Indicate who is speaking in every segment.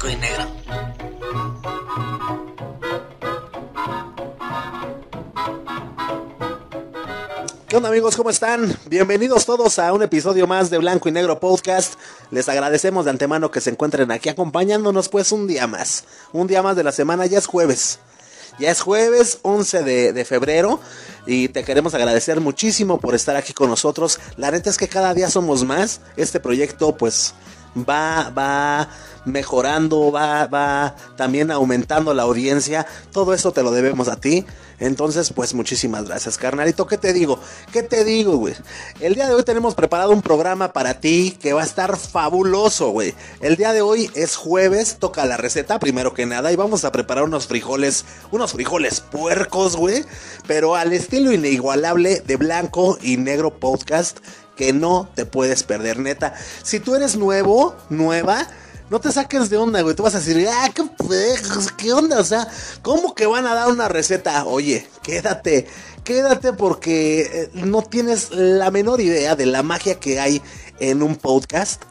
Speaker 1: blanco.
Speaker 2: ¿Qué onda amigos? ¿Cómo están? Bienvenidos todos a un episodio más de Blanco y Negro Podcast. Les agradecemos de antemano que se encuentren aquí acompañándonos pues un día más. Un día más de la semana, ya es jueves. Ya es jueves 11 de, de febrero y te queremos agradecer muchísimo por estar aquí con nosotros. La neta es que cada día somos más. Este proyecto pues va, va mejorando, va, va también aumentando la audiencia. Todo eso te lo debemos a ti. Entonces, pues muchísimas gracias, carnalito. ¿Qué te digo? ¿Qué te digo, güey? El día de hoy tenemos preparado un programa para ti que va a estar fabuloso, güey. El día de hoy es jueves, toca la receta primero que nada y vamos a preparar unos frijoles, unos frijoles puercos, güey, pero al estilo inigualable de blanco y negro podcast que no te puedes perder, neta. Si tú eres nuevo, nueva, no te saques de onda, güey. Tú vas a decir, ah, qué, qué onda, o sea, ¿cómo que van a dar una receta? Oye, quédate, quédate porque eh, no tienes la menor idea de la magia que hay en un podcast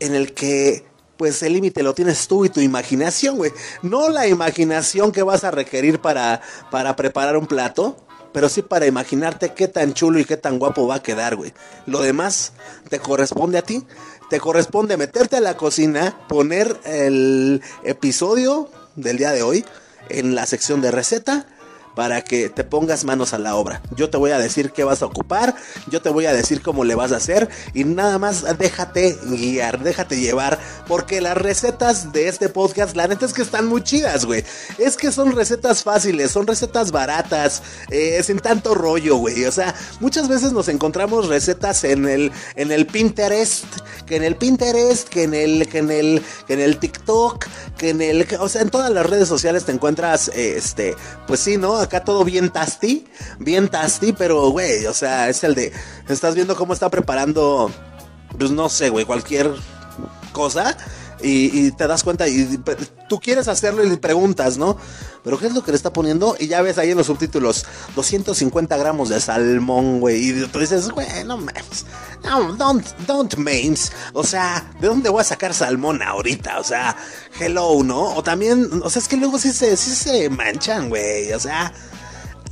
Speaker 2: en el que pues el límite lo tienes tú y tu imaginación, güey. No la imaginación que vas a requerir para, para preparar un plato, pero sí para imaginarte qué tan chulo y qué tan guapo va a quedar, güey. Lo demás te corresponde a ti. Te corresponde meterte a la cocina, poner el episodio del día de hoy en la sección de receta para que te pongas manos a la obra. Yo te voy a decir qué vas a ocupar, yo te voy a decir cómo le vas a hacer y nada más déjate guiar, déjate llevar, porque las recetas de este podcast, la neta es que están muy chidas, güey. Es que son recetas fáciles, son recetas baratas, eh, sin tanto rollo, güey. O sea, muchas veces nos encontramos recetas en el, en el Pinterest, que en el Pinterest, que en el, que en el, que en el TikTok, que en el, o sea, en todas las redes sociales te encuentras, este, pues sí, ¿no? Acá todo bien tasty, bien tasty, pero güey, o sea, es el de, estás viendo cómo está preparando, pues no sé, güey, cualquier cosa. Y, te das cuenta y tú quieres hacerlo y le preguntas, ¿no? Pero ¿qué es lo que le está poniendo? Y ya ves ahí en los subtítulos, 250 gramos de salmón, güey. Y tú dices, güey, no mames. No, don't, don't mains. O sea, ¿de dónde voy a sacar salmón ahorita? O sea, hello, ¿no? O también, o sea, es que luego sí se, sí se manchan, güey. O sea,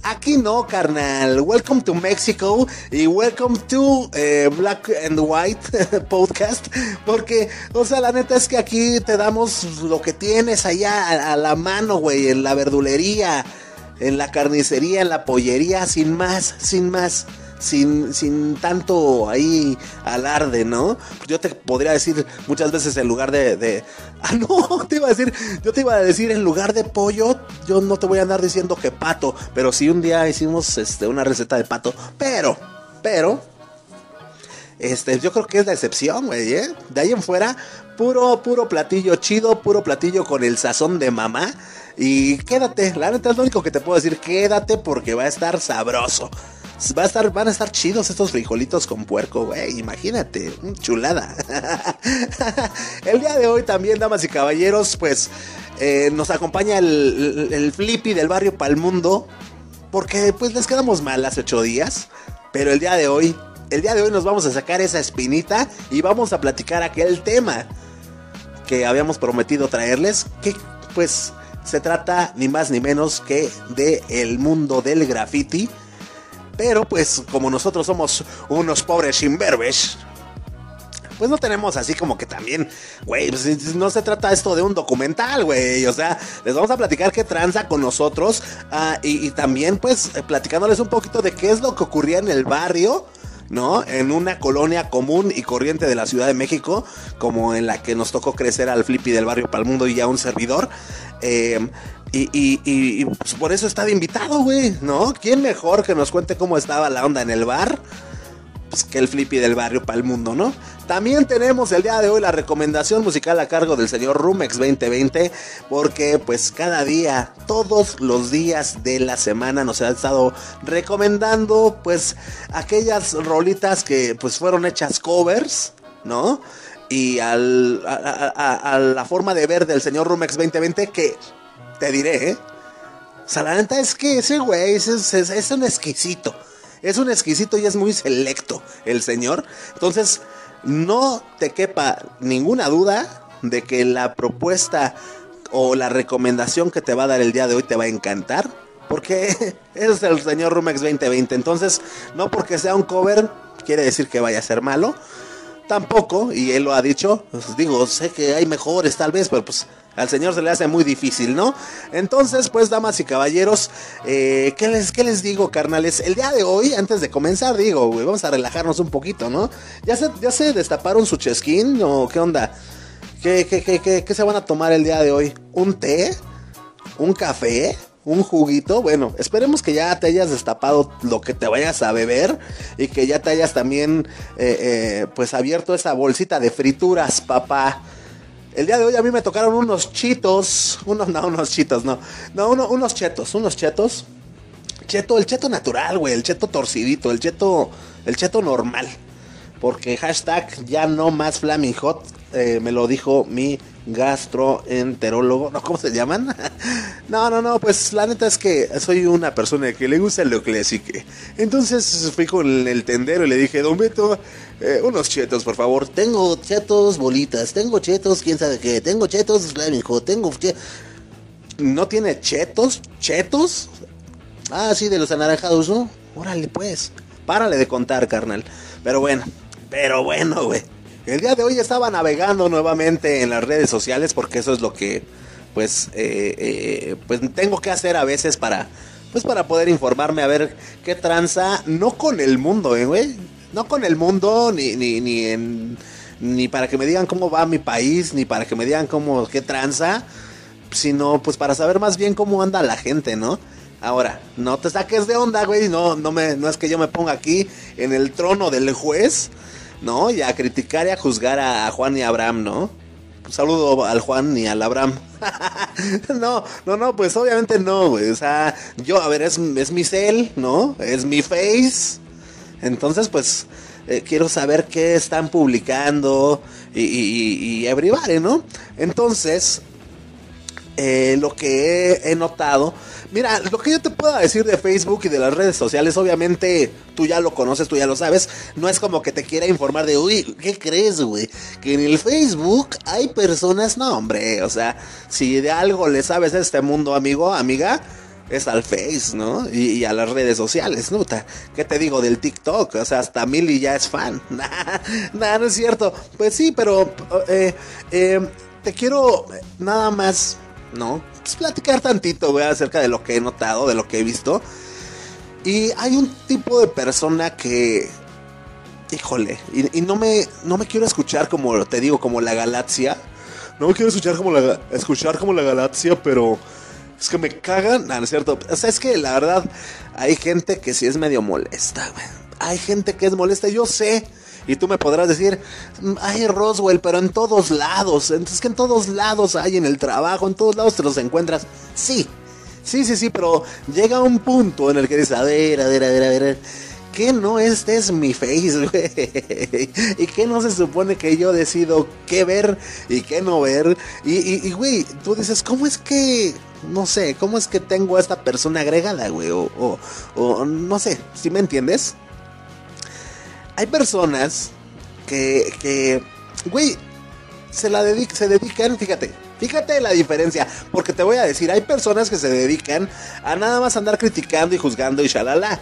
Speaker 2: Aquí no, carnal. Welcome to Mexico y welcome to eh, Black and White Podcast. Porque, o sea, la neta es que aquí te damos lo que tienes allá a, a la mano, güey, en la verdulería, en la carnicería, en la pollería, sin más, sin más sin, sin tanto ahí alarde, ¿no? Yo te podría decir muchas veces en lugar de, de, Ah, no, te iba a decir, yo te iba a decir en lugar de pollo, yo no te voy a andar diciendo que pato, pero sí un día hicimos este, una receta de pato, pero, pero... Este, yo creo que es la excepción, güey, ¿eh? De ahí en fuera, puro, puro platillo chido, puro platillo con el sazón de mamá. Y quédate, la neta es lo único que te puedo decir, quédate porque va a estar sabroso. Va a estar, van a estar chidos estos frijolitos con puerco, güey. Imagínate, chulada. el día de hoy también, damas y caballeros, pues eh, nos acompaña el, el, el Flippy del barrio Palmundo. Porque pues les quedamos mal hace ocho días. Pero el día de hoy, el día de hoy nos vamos a sacar esa espinita y vamos a platicar aquel tema que habíamos prometido traerles. Que pues se trata ni más ni menos que de el mundo del graffiti pero pues como nosotros somos unos pobres imberbes, pues no tenemos así como que también, güey, pues no se trata esto de un documental, güey. O sea, les vamos a platicar qué tranza con nosotros uh, y, y, también pues platicándoles un poquito de qué es lo que ocurría en el barrio. ¿no? En una colonia común y corriente de la Ciudad de México, como en la que nos tocó crecer al Flippy del barrio Palmundo y a un servidor. Eh, y, y, y, pues por eso está de invitado, güey, ¿no? ¿Quién mejor que nos cuente cómo estaba la onda en el bar? Pues que el flippy del barrio para el mundo, ¿no? También tenemos el día de hoy la recomendación musical a cargo del señor Rumex 2020, porque pues cada día, todos los días de la semana nos ha estado recomendando pues aquellas rolitas que pues fueron hechas covers, ¿no? Y al, a, la forma de ver del señor Rumex 2020 que te diré, ¿eh? O sea, la neta es que ese güey es, es, es, un exquisito. Es un exquisito y es muy selecto el señor. Entonces, no te quepa ninguna duda de que la propuesta o la recomendación que te va a dar el día de hoy te va a encantar. Porque es el señor Rumex 2020. Entonces, no porque sea un cover, quiere decir que vaya a ser malo. Tampoco, y él lo ha dicho, pues digo, sé que hay mejores tal vez, pero pues al señor se le hace muy difícil, ¿no? Entonces, pues, damas y caballeros, eh, ¿qué, les, ¿qué les digo, carnales? El día de hoy, antes de comenzar, digo, vamos a relajarnos un poquito, ¿no? ¿Ya se, ya se destaparon su chesquín o qué onda? ¿Qué, qué, qué, qué, qué se van a tomar el día de hoy? ¿Un té? ¿Un café? Un juguito. Bueno, esperemos que ya te hayas destapado lo que te vayas a beber y que ya te hayas también, eh, eh, pues, abierto esa bolsita de frituras, papá. El día de hoy a mí me tocaron unos chitos, unos, no, unos chitos, no, no, unos chetos, unos chetos. Cheto, el cheto natural, güey, el cheto torcidito, el cheto, el cheto normal. Porque hashtag ya no más Flaming Hot, eh, me lo dijo mi gastroenterólogo, ¿no? ¿Cómo se llaman? no, no, no, pues la neta es que soy una persona que le gusta lo clásico. Entonces fui con el tendero y le dije, Don Beto, eh, unos chetos, por favor. Tengo chetos bolitas, tengo chetos, quién sabe qué, tengo chetos flamenco, tengo... ¿No tiene chetos? ¿Chetos? Ah, sí, de los anaranjados, ¿no? Órale, pues. Párale de contar, carnal. Pero bueno, pero bueno, güey. El día de hoy estaba navegando nuevamente en las redes sociales porque eso es lo que pues eh, eh, pues tengo que hacer a veces para pues para poder informarme a ver qué tranza no con el mundo, eh, güey, no con el mundo ni ni ni en ni para que me digan cómo va mi país, ni para que me digan cómo qué tranza, sino pues para saber más bien cómo anda la gente, ¿no? Ahora, no te saques de onda, güey, no no me no es que yo me ponga aquí en el trono del juez ¿no? Y a criticar y a juzgar a, Juan y a Abraham, ¿no? Un saludo al Juan y al Abraham. no, no, no, pues obviamente no, güey. O sea, yo, a ver, es, es mi cel, ¿no? Es mi face. Entonces, pues, eh, quiero saber qué están publicando y, y, y, ¿no? Entonces, eh, lo que he notado Mira, lo que yo te puedo decir de Facebook y de las redes sociales, obviamente tú ya lo conoces, tú ya lo sabes. No es como que te quiera informar de, uy, ¿qué crees, güey? Que en el Facebook hay personas, no, hombre, o sea, si de algo le sabes a este mundo, amigo, amiga, es al Face, ¿no? Y, a las redes sociales, ¿no? ¿Qué te digo del TikTok? O sea, hasta Milly ya es fan. Nah, no es cierto. Pues sí, pero eh, eh, te quiero nada más, ¿no? pues, platicar tantito, güey, acerca de lo que he notado, de lo que he visto. Y hay un tipo de persona que. Híjole, y, no, me, no me quiero escuchar como te digo, como la galaxia. No me quiero escuchar como la, escuchar como la galaxia, pero es que me cagan. No, no es cierto. O sea, es que la verdad, hay gente que sí es medio molesta. Hay gente que es molesta, yo sé. Y tú me podrás decir, ay Roswell, pero en todos lados. Entonces que en todos lados hay, en el trabajo, en todos lados te los encuentras. Sí, sí, sí, sí, pero llega un punto en el que dices, a ver, a ver, a ver, a ver. ¿Qué no este es mi face, güey? ¿Y qué no se supone que yo decido qué ver y qué no ver? Y, güey, tú dices, ¿cómo es que, no sé, cómo es que tengo a esta persona agregada, güey? O, o, o no sé, si me entiendes? Hay personas que, que güey, se la se dedican, fíjate, fíjate la diferencia, porque te voy a decir, hay personas que se dedican a nada más andar criticando y juzgando y shalala.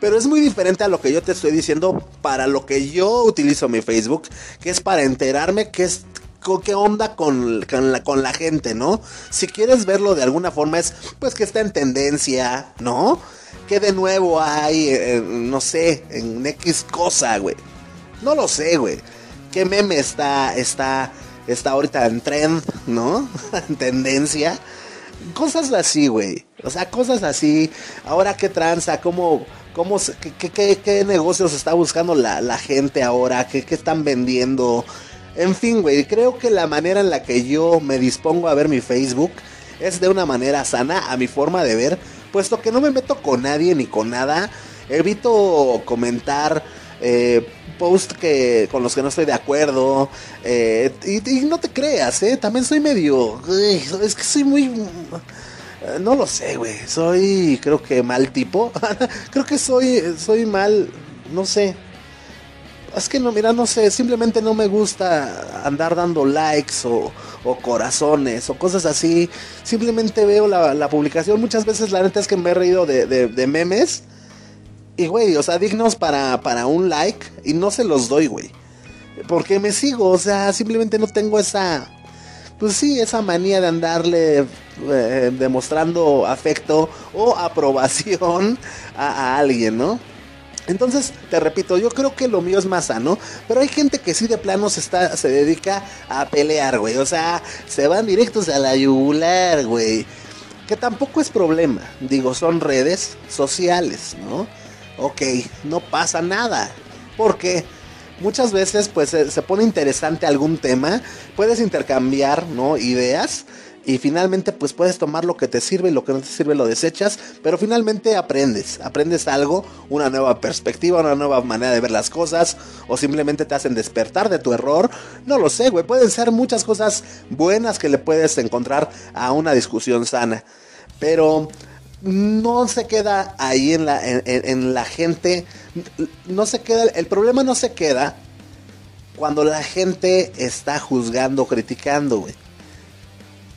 Speaker 2: Pero es muy diferente a lo que yo te estoy diciendo para lo que yo utilizo mi Facebook, que es para enterarme qué es qué onda con, con, la, gente, ¿no? Si quieres verlo de alguna forma es pues que está en tendencia, ¿no? ¿Qué de nuevo hay, eh, no sé, en X cosa, güey? No lo sé, güey. ¿Qué meme está, está, está ahorita en trend, ¿no? en tendencia. Cosas así, güey. O sea, cosas así. Ahora, ¿qué tranza? ¿Cómo, cómo, qué, qué, qué negocios está buscando la, la gente ahora? ¿Qué, ¿Qué están vendiendo? En fin, güey, creo que la manera en la que yo me dispongo a ver mi Facebook es de una manera sana, a mi forma de ver puesto que no me meto con nadie ni con nada, evito comentar eh, post que con los que no estoy de acuerdo eh, y, no te creas, eh, también soy medio, es que soy muy no lo sé, güey. Soy, creo que mal tipo. creo que soy, soy mal, no sé. Es que no, mira, no sé, simplemente no me gusta andar dando likes o, corazones o cosas así. Simplemente veo la, publicación. Muchas veces la neta es que me he reído de, memes. Y, güey, o sea, dignos para, para un like. Y no se los doy, güey. Porque me sigo, o sea, simplemente no tengo esa... Pues sí, esa manía de andarle eh, demostrando afecto o aprobación a alguien, ¿no? Entonces, te repito, yo creo que lo mío es más sano, pero hay gente que sí de plano se, está, se dedica a pelear, güey. O sea, se van directos a la yugular, güey. Que tampoco es problema. Digo, son redes sociales, ¿no? Ok, no pasa nada. Porque muchas veces, pues, se, se pone interesante algún tema. Puedes intercambiar, ¿no? Ideas y finalmente pues puedes tomar lo que te sirve y lo que no te sirve lo desechas, pero finalmente aprendes, aprendes algo, una nueva perspectiva, una nueva manera de ver las cosas o simplemente te hacen despertar de tu error, no lo sé, güey, pueden ser muchas cosas buenas que le puedes encontrar a una discusión sana, pero no se queda ahí en la, en la gente, no se queda, el problema no se queda cuando la gente está juzgando, criticando, güey.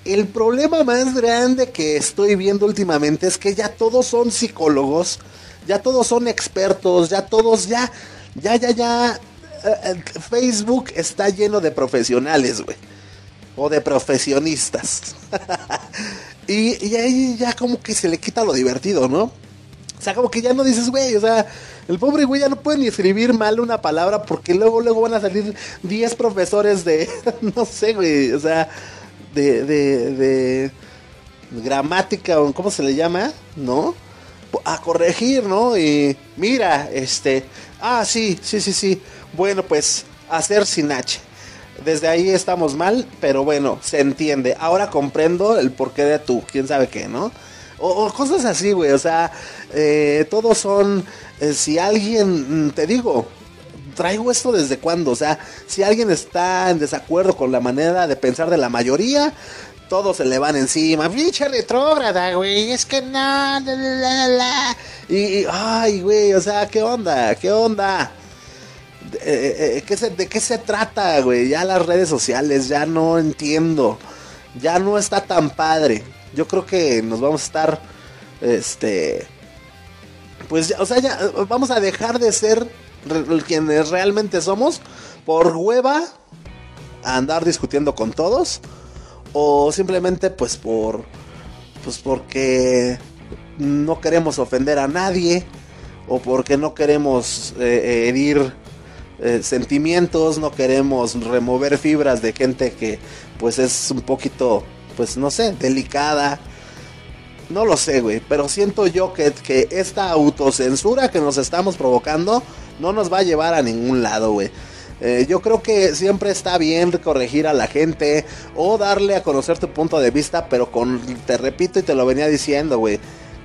Speaker 2: El problema más grande que estoy viendo últimamente es que ya todos son psicólogos, ya todos son expertos, ya todos, ya, ya, ya, ya. Eh, eh, Facebook está lleno de profesionales, güey. O de profesionistas. y, ahí ya como que se le quita lo divertido, ¿no? O sea, como que ya no dices, güey, o sea, el pobre güey ya no puede ni escribir mal una palabra porque luego, luego van a salir 10 profesores de, no sé, güey, o sea, de, de, de gramática o cómo se le llama, ¿no? A corregir, ¿no? Y mira, este, ah, sí, sí, sí, sí. Bueno, pues hacer sin H. Desde ahí estamos mal, pero bueno, se entiende. Ahora comprendo el porqué de tú, quién sabe qué, ¿no? O, cosas así, güey. O sea, eh, todos son. Eh, si alguien, mm, te digo, traigo esto desde cuándo. O sea, si alguien está en desacuerdo con la manera de pensar de la mayoría, todos se le van encima. Pinche retrógrada, güey. Es que no, Y, ay, güey, o sea, ¿qué onda? ¿Qué onda? Eh, eh, ¿De qué se trata, güey? Ya las redes sociales, ya no entiendo. Ya no está tan padre. Yo creo que nos vamos a estar, este, pues, o sea, ya vamos a dejar de ser quienes realmente somos por hueva andar discutiendo con todos o simplemente pues por pues porque no queremos ofender a nadie o porque no queremos eh, herir eh, sentimientos, no queremos remover fibras de gente que pues es un poquito pues no sé, delicada. No lo sé, güey, pero siento yo que, que esta autocensura que nos estamos provocando no nos va a llevar a ningún lado, güey. Eh, yo creo que siempre está bien corregir a la gente o darle a conocer tu punto de vista, pero con, te repito y te lo venía diciendo, güey,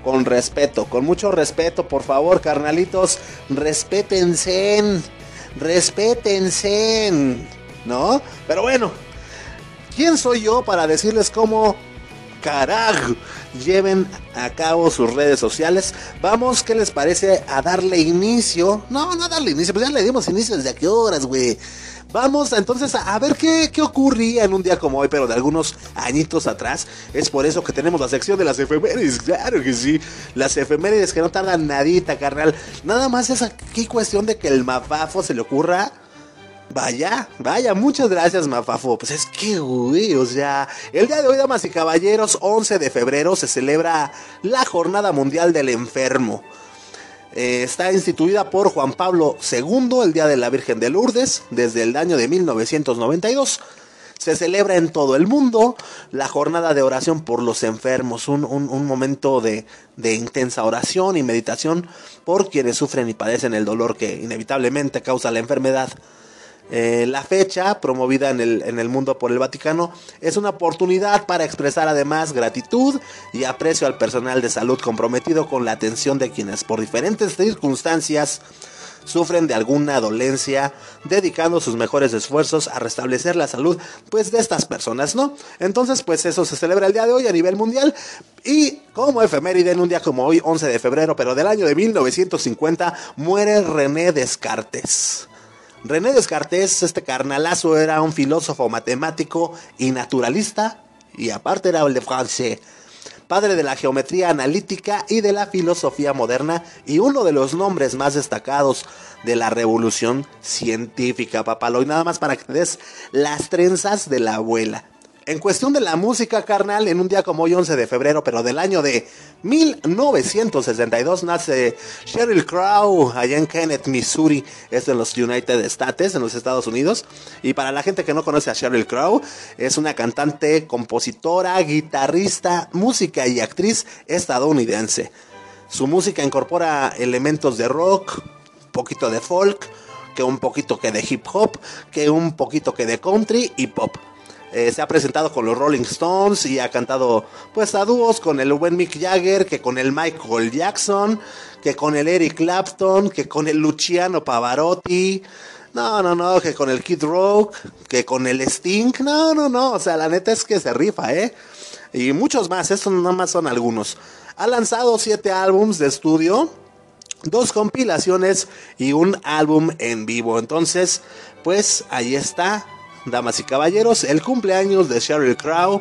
Speaker 2: con respeto, con mucho respeto, por favor, carnalitos, respétense, respétense, ¿no? Pero bueno, ¿quién soy yo para decirles cómo carajo lleven a cabo sus redes sociales. Vamos, ¿qué les parece a darle inicio? No, no darle inicio, pues ya le dimos inicio desde a qué horas, güey. Vamos entonces a, ver qué, qué, ocurría en un día como hoy, pero de algunos añitos atrás. Es por eso que tenemos la sección de las efemérides, claro que sí. Las efemérides que no tardan nadita, carnal. Nada más es aquí cuestión de que el mafafo se le ocurra Vaya, vaya, muchas gracias, Mafafo. Pues es que, güey, o sea, el día de hoy, damas y caballeros, 11 de febrero, se celebra la Jornada Mundial del Enfermo. Eh, está instituida por Juan Pablo II, el Día de la Virgen de Lourdes, desde el año de 1992. Se celebra en todo el mundo la jornada de oración por los enfermos, un, un momento de, de intensa oración y meditación por quienes sufren y padecen el dolor que inevitablemente causa la enfermedad. Eh, la fecha, promovida en el, en el mundo por el Vaticano, es una oportunidad para expresar además gratitud y aprecio al personal de salud comprometido con la atención de quienes por diferentes circunstancias sufren de alguna dolencia, dedicando sus mejores esfuerzos a restablecer la salud pues de estas personas, ¿no? Entonces, pues eso se celebra el día de hoy a nivel mundial y como efeméride en un día como hoy, 11 de febrero, pero del año de 1950, muere René Descartes. René Descartes, este carnalazo, era un filósofo matemático y naturalista, y aparte era el de francés padre de la geometría analítica y de la filosofía moderna y uno de los nombres más destacados de la revolución científica, papalo. Y nada más para que te des las trenzas de la abuela. En cuestión de la música carnal, en un día como hoy 11 de febrero, pero del año de 1962, nace Sheryl Crow allá en Kenneth, Missouri, es en los United States, en los Estados Unidos. Y para la gente que no conoce a Sheryl Crow, es una cantante, compositora, guitarrista, música y actriz estadounidense. Su música incorpora elementos de rock, un poquito de folk, que un poquito que de hip hop, que un poquito que de country y pop. Eh, se ha presentado con los Rolling Stones y ha cantado pues a dúos con el buen Mick Jagger, que con el Michael Jackson, que con el Eric Clapton, que con el Luciano Pavarotti. No, no, no, que con el Kid Rock, que con el Sting. No, no, no, o sea, la neta es que se rifa, ¿eh? Y muchos más, estos nada más son algunos. Ha lanzado siete álbums de estudio, dos compilaciones y un álbum en vivo. Entonces, pues ahí está damas y caballeros, el cumpleaños de Sheryl Crow,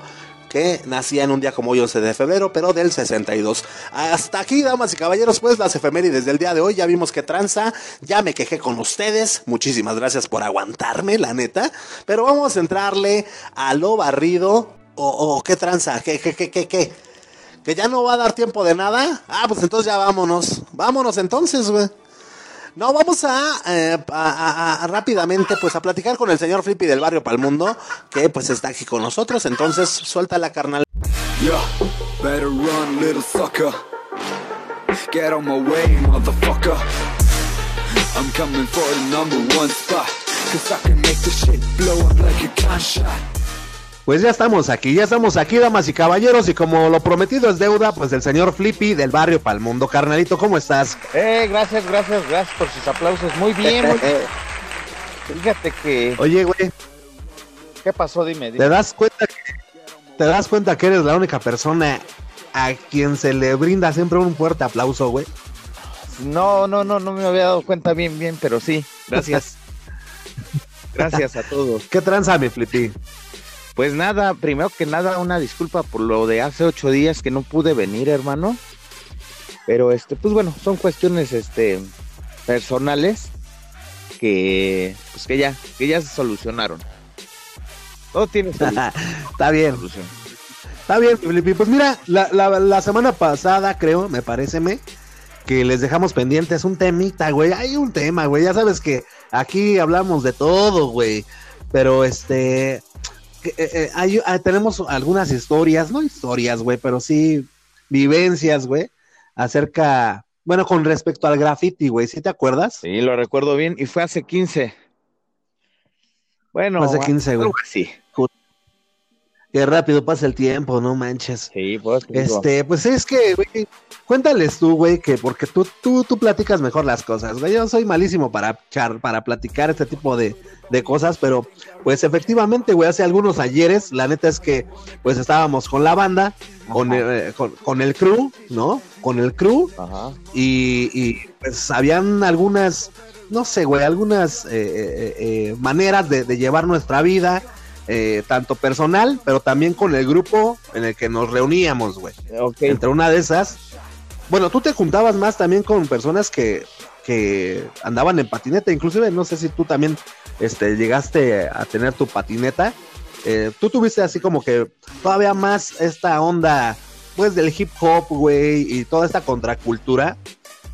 Speaker 2: que nacía en un día como hoy, 11 de febrero, pero del 62. Hasta aquí, damas y caballeros, pues las efemérides del día de hoy. Ya vimos que tranza, ya me quejé con ustedes. Muchísimas gracias por aguantarme, la neta. Pero vamos a entrarle a lo barrido. O, qué tranza, qué, qué, qué, qué, qué. Que ya no va a dar tiempo de nada. Ah, pues entonces ya vámonos. Vámonos entonces, güey. No, vamos eh, a, rápidamente pues a platicar con el señor Flippy del barrio Palmundo, que pues está aquí con nosotros, entonces suelta la carnal. better run, little sucker. Get on my way, motherfucker. I'm coming for the number one spot. Cause I can make this shit blow up like a gunshot. Pues ya estamos aquí, ya estamos aquí, damas y caballeros, y como lo prometido es deuda, pues el señor Flippy del barrio Palmundo. Carnalito, ¿cómo estás?
Speaker 1: Eh, gracias, gracias, gracias por sus aplausos. Muy bien, muy bien. Fíjate que.
Speaker 2: Oye, güey.
Speaker 1: ¿Qué pasó? Dime,
Speaker 2: ¿Te das cuenta que te das cuenta que eres la única persona a quien se le brinda siempre un fuerte aplauso, güey?
Speaker 1: No, no, no, no me había dado cuenta bien, bien, pero sí. Gracias. gracias a todos.
Speaker 2: ¿Qué tranza, mi Flippy?
Speaker 1: Pues nada, primero que nada, una disculpa por lo de hace ocho días que no pude venir, hermano. Pero este, pues bueno, son cuestiones este personales que pues que ya, que ya se solucionaron. Todo tiene
Speaker 2: solución. Está bien. Está bien, Felipe. Pues mira, la, la, semana pasada, creo, me parece que les dejamos pendientes un temita, güey. Hay un tema, güey. Ya sabes que aquí hablamos de todo, güey. Pero este, eh, eh, ah, tenemos algunas historias, no historias, güey, pero sí vivencias, güey, acerca, bueno, con respecto al graffiti, güey, ¿sí te acuerdas?
Speaker 1: Sí, lo recuerdo bien, y fue hace 15.
Speaker 2: Bueno, hace 15, güey. Sí. Qué rápido pasa el tiempo, no manches.
Speaker 1: Sí, pues.
Speaker 2: Este, pues es que, güey, cuéntales tú, güey, que porque tú, tú, tú platicas mejor las cosas, güey. Yo soy malísimo para, para platicar este tipo de, de cosas, pero pues efectivamente, güey, hace algunos ayeres, la neta es que pues estábamos con la banda, con el, eh, con, el, crew, ¿no? Con el crew, Y, y, pues habían algunas, no sé, güey, algunas eh, eh, maneras de, llevar nuestra vida. Tanto personal, pero también con el grupo en el que nos reuníamos, güey. Entre una de esas, bueno, tú te juntabas más también con personas que, que andaban en patineta, inclusive no sé si tú también este, llegaste a tener tu patineta, eh, tú tuviste así como que todavía más esta onda, pues del hip hop, güey, y toda esta contracultura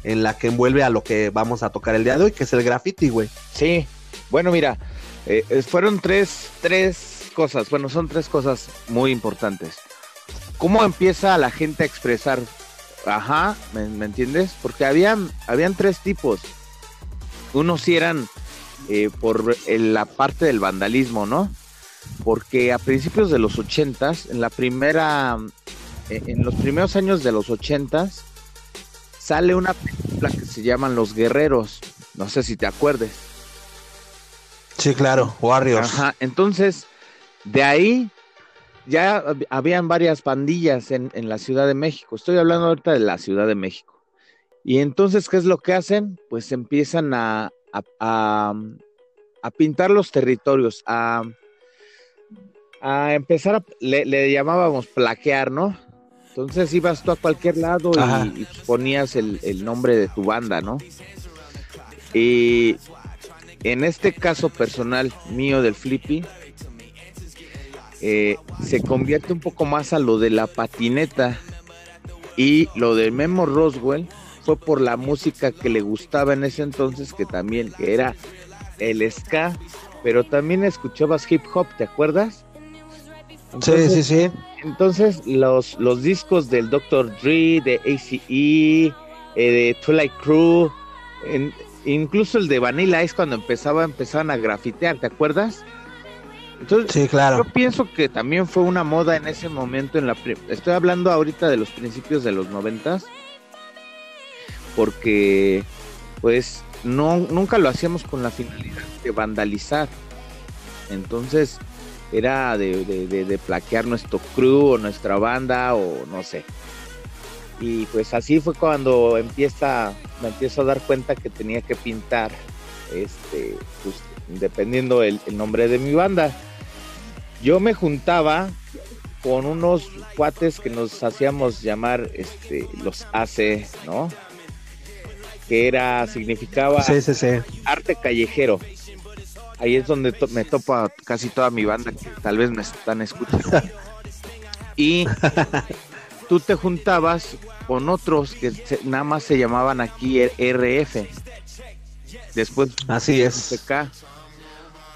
Speaker 2: en la que envuelve a lo que vamos a tocar el día de hoy, que es el graffiti, güey.
Speaker 1: Sí, bueno, mira, eh, eh, fueron tres, tres cosas, bueno, son tres cosas muy importantes. ¿Cómo empieza la gente a expresar? Ajá, ¿me, entiendes? Porque habían, habían tres tipos. Unos sí eran eh, por la parte del vandalismo, ¿no? Porque a principios de los ochentas, en la primera, en los primeros años de los ochentas, sale una película que se llaman Los Guerreros. No sé si te acuerdes.
Speaker 2: Sí, claro, Warriors.
Speaker 1: Ajá, entonces, de ahí ya habían varias pandillas en, en, la Ciudad de México. Estoy hablando ahorita de la Ciudad de México. Y entonces, ¿qué es lo que hacen? Pues empiezan a, a, a pintar los territorios, a, a empezar a, le, llamábamos plaquear, ¿no? Entonces ibas tú a cualquier lado y, ponías el, el, nombre de tu banda, ¿no? Y en este caso personal mío del Flippy, eh, se convierte un poco más a lo de la patineta y lo de Memo Roswell fue por la música que le gustaba en ese entonces, que también era el ska, pero también escuchabas hip hop, ¿te acuerdas?
Speaker 2: sí, sí, sí.
Speaker 1: Entonces los, los discos del Dr. Dre, de ACE, eh, de Twilight Crew, incluso el de Vanilla Ice cuando empezaba, empezaban a grafitear, ¿te acuerdas? Entonces,
Speaker 2: sí, claro.
Speaker 1: yo pienso que también fue una moda en ese momento. En la estoy hablando ahorita de los principios de los noventas, porque pues no nunca lo hacíamos con la finalidad de vandalizar. Entonces era de, de, plaquear nuestro crew o nuestra banda o no sé. Y pues así fue cuando empieza, me empiezo a dar cuenta que tenía que pintar, este, pues, dependiendo el nombre de mi banda yo me juntaba con unos cuates que nos hacíamos llamar este, los AC, ¿no? Que era, significaba arte callejero. Ahí es donde me topa casi toda mi banda que tal vez me están escuchando. y tú te juntabas con otros que nada más se llamaban aquí RF. Después
Speaker 2: Así es.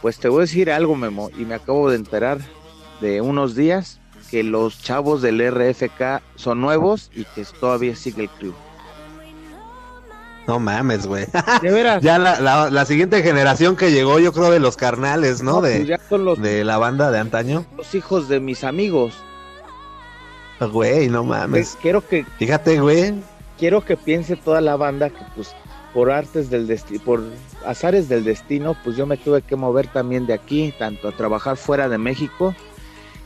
Speaker 1: Pues te voy a decir algo, Memo, y me acabo de enterar de unos días que los chavos del RFK son nuevos y que todavía sigue el crew.
Speaker 2: No mames, güey. De veras. ya la, siguiente generación que llegó, yo creo, de los carnales, ¿no? de, pues de la banda de antaño.
Speaker 1: Los hijos de mis amigos.
Speaker 2: Güey, no mames.
Speaker 1: Pues quiero que.
Speaker 2: Fíjate, güey.
Speaker 1: Quiero que piense toda la banda que, pues, por artes del destino, por azares del destino, pues yo me tuve que mover también de aquí, tanto a trabajar fuera de México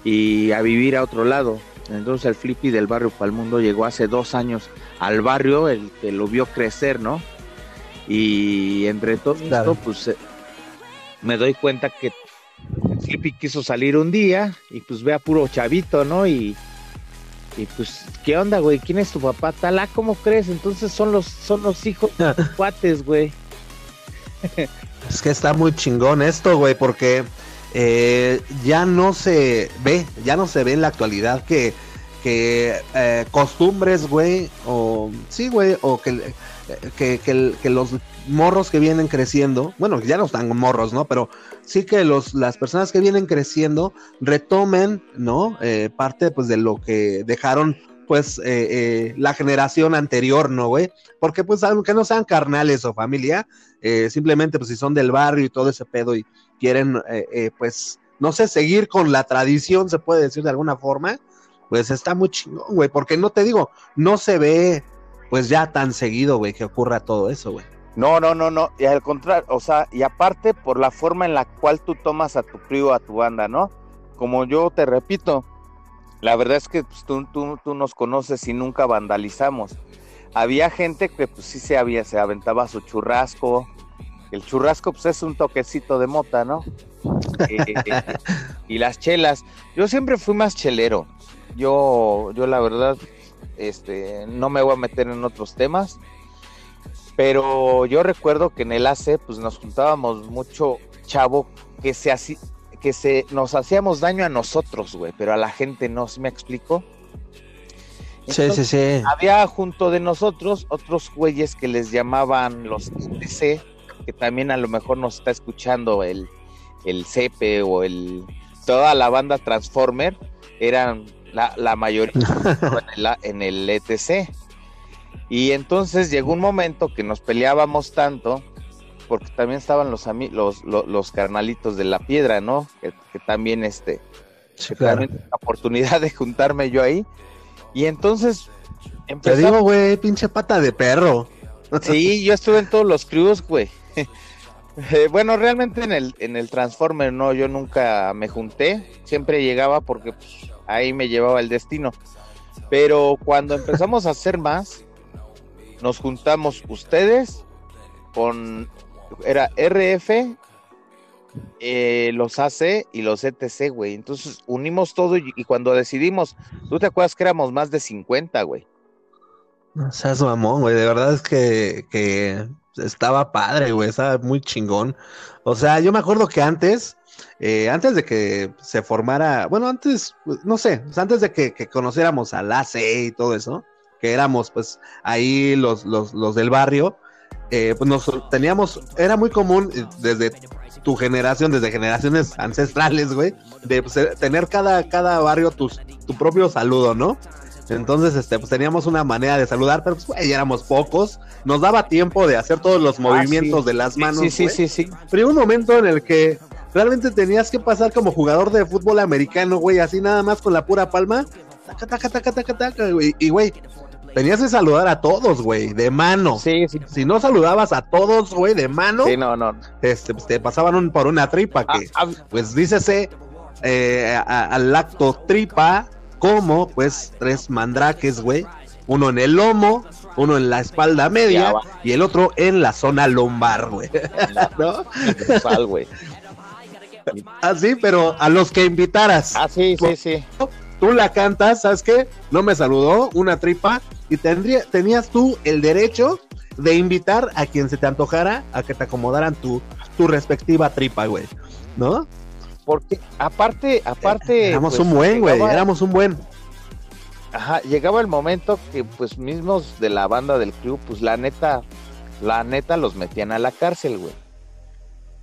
Speaker 1: y a vivir a otro lado. Entonces el Flippy del barrio Palmundo llegó hace dos años al barrio, el que lo vio crecer, ¿no? Y entre todo esto, pues eh, me doy cuenta que el Flippy quiso salir un día y pues ve a puro chavito, ¿no? Y, y pues, ¿qué onda, güey? ¿Quién es tu papá? Talá, ¿cómo crees? Entonces son los, son los hijos cuates, güey.
Speaker 2: es que está muy chingón esto, güey, porque eh, ya no se ve, ya no se ve en la actualidad que, que eh, costumbres, güey, o sí, güey, o que, que, que, los morros que vienen creciendo, bueno, ya no están morros, ¿no? Pero sí que los, las personas que vienen creciendo retomen, ¿no? Eh, parte, pues, de lo que dejaron, pues, eh, eh, la generación anterior, ¿no, güey? Porque, pues, aunque no sean carnales o familia, simplemente, pues, si son del barrio y todo ese pedo y quieren, pues, no sé, seguir con la tradición, se puede decir de alguna forma, pues está muy chingón, güey, porque no te digo, no se ve, pues, ya tan seguido, güey, que ocurra todo eso, güey.
Speaker 1: No, no, no, no. Y al contrario, o sea, y aparte por la forma en la cual tú tomas a tu crío, a tu banda, ¿no? Como yo te repito, la verdad es que pues, tú, tú, nos conoces y nunca vandalizamos. Había gente que pues sí se había, se aventaba su churrasco. El churrasco pues es un toquecito de mota, ¿no? Eh, y las chelas. Yo siempre fui más chelero. Yo, yo la verdad, este, no me voy a meter en otros temas pero yo recuerdo que en el AC pues nos juntábamos mucho chavo que se que se nos hacíamos daño a nosotros, güey, pero a la gente no, ¿sí me explico?
Speaker 2: sí, sí, sí.
Speaker 1: Había junto de nosotros otros güeyes que les llamaban los DC, que también a lo mejor nos está escuchando el, el CP o el toda la banda Transformer, eran la, la mayoría en, el, en el ETC. Y entonces llegó un momento que nos peleábamos tanto, porque también estaban los, los, los, carnalitos de la piedra, ¿no? Que, también este, la oportunidad de juntarme yo ahí. Y entonces
Speaker 2: Te digo, güey, pinche pata de perro.
Speaker 1: Sí, yo estuve en todos los crews, güey. Eh, bueno, realmente en el, en el Transformer no, yo nunca me junté, siempre llegaba porque pues, ahí me llevaba el destino. Pero cuando empezamos a hacer más, nos juntamos ustedes con, era RF, eh, los AC y los ETC, güey. Entonces unimos todo y, cuando decidimos, ¿tú te acuerdas que éramos más de 50, güey?
Speaker 2: No seas mamón, güey. De verdad es que, que estaba padre, güey. Estaba muy chingón. O sea, yo me acuerdo que antes, eh, antes de que se formara, bueno, antes, no sé, antes de que, que conociéramos al AC y todo eso, que éramos pues ahí los, los, los del barrio, eh, pues nos teníamos, era muy común eh, desde tu generación, desde generaciones ancestrales, güey, de pues, eh, tener cada, cada barrio tus, tu propio saludo, ¿no? Entonces, este, pues teníamos una manera de saludar, pero pues, güey, éramos pocos. Nos daba tiempo de hacer todos los movimientos
Speaker 1: ah, sí.
Speaker 2: de las manos.
Speaker 1: Sí, sí, sí, sí, sí.
Speaker 2: Pero hubo un momento en el que realmente tenías que pasar como jugador de fútbol americano, güey, así nada más con la pura palma. Taca, taca, taca, taca, taca, güey. Y, güey, tenías que saludar a todos, güey, de mano.
Speaker 1: Sí, sí.
Speaker 2: Si no saludabas a todos, güey, de mano,
Speaker 1: Sí, no, no.
Speaker 2: este, pues, te pasaban un- por una tripa que,
Speaker 1: Ah, ah,
Speaker 2: pues dícese eh, a- al acto tripa como, pues, tres mandraques, güey. Uno en el lomo, uno en la espalda media y el otro en la zona lumbar, güey. ¿No?
Speaker 1: sal, güey.
Speaker 2: Así, pero a los que invitaras.
Speaker 1: Ah, sí, sí, sí.
Speaker 2: Tú la cantas, ¿sabes qué? No me saludó, una tripa, y tendría, tenías tú el derecho de invitar a quien se te antojara a que te acomodaran tu, tu respectiva tripa, güey. ¿No?
Speaker 1: Porque aparte, aparte.
Speaker 2: éramos
Speaker 1: pues,
Speaker 2: un buen, güey,
Speaker 1: llegaba-
Speaker 2: éramos un buen.
Speaker 1: Ajá, llegaba el momento que pues mismos de la banda del club, pues la neta, la neta los metían a la cárcel, güey.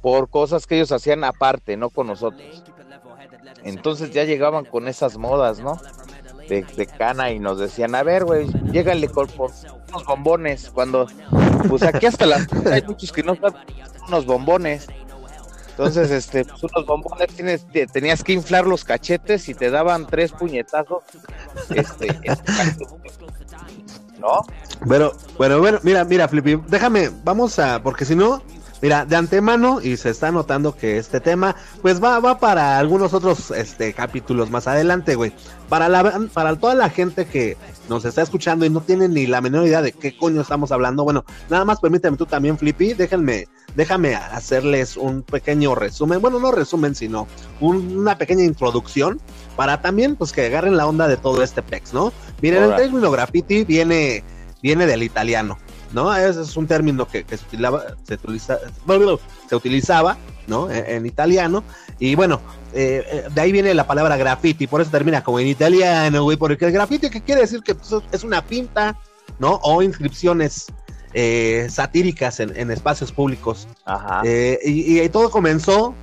Speaker 1: Por cosas que ellos hacían aparte, no con nosotros. Entonces ya llegaban con esas modas, ¿no? De, de cana y nos decían, a ver, güey, llégale con por unos bombones. Cuando, pues aquí hasta las hay muchos que no saben unos bombones. Entonces, este, pues unos bombones tienes, te- tenías que inflar los cachetes y te daban tres puñetazos. Este, ¿no?
Speaker 2: Pero, bueno, bueno, mira, mira, Flippy, déjame, vamos a, porque si no, mira, de antemano, y se está notando que este tema, pues va, va para algunos otros este capítulos más adelante, güey. Para la para toda la gente que nos está escuchando y no tiene ni la menor idea de qué coño estamos hablando, bueno, nada más permíteme tú también, Flippy, déjenme, déjame hacerles un pequeño resumen, bueno, no resumen, sino un- una pequeña introducción para también, pues, que agarren la onda de todo este pex, ¿no? Miren, el
Speaker 1: Alright.
Speaker 2: término graffiti viene, viene del italiano, ¿no? Ese es un término que, que se, utilizaba, se, utiliza- se utilizaba, ¿no? En, en italiano. Y bueno, eh, eh, de ahí viene la palabra graffiti, por eso termina como en italiano, güey, porque el graffiti que quiere decir que pues, es una pinta, ¿no? O inscripciones eh, satíricas en, en espacios públicos.
Speaker 1: Ajá.
Speaker 2: Eh, y, y todo comenzó,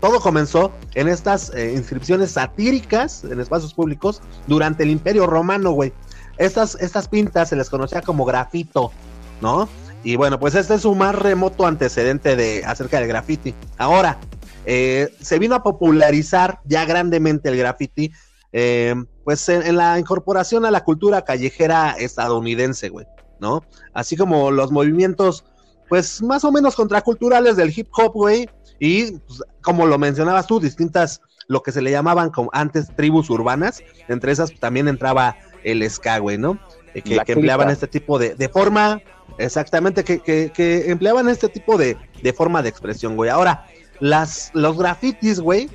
Speaker 2: todo comenzó en estas inscripciones satíricas en espacios públicos durante el Imperio Romano, güey. Estas, estas pintas se les conocía como grafito, ¿no? Y bueno, pues este es su más remoto antecedente de acerca del graffiti. Ahora, eh, se vino a popularizar ya grandemente el graffiti, eh, pues en, la incorporación a la cultura callejera estadounidense, güey, ¿no? Así como los movimientos pues más o menos contraculturales del hip hop, güey, y pues, como lo mencionabas tú, distintas, lo que se le llamaban como antes tribus urbanas, entre esas también entraba el ska, güey, ¿no? Que, empleaban este tipo de, de forma, exactamente, que, que, que empleaban este tipo de, de forma de expresión, güey. Ahora, las, los grafitis, güey,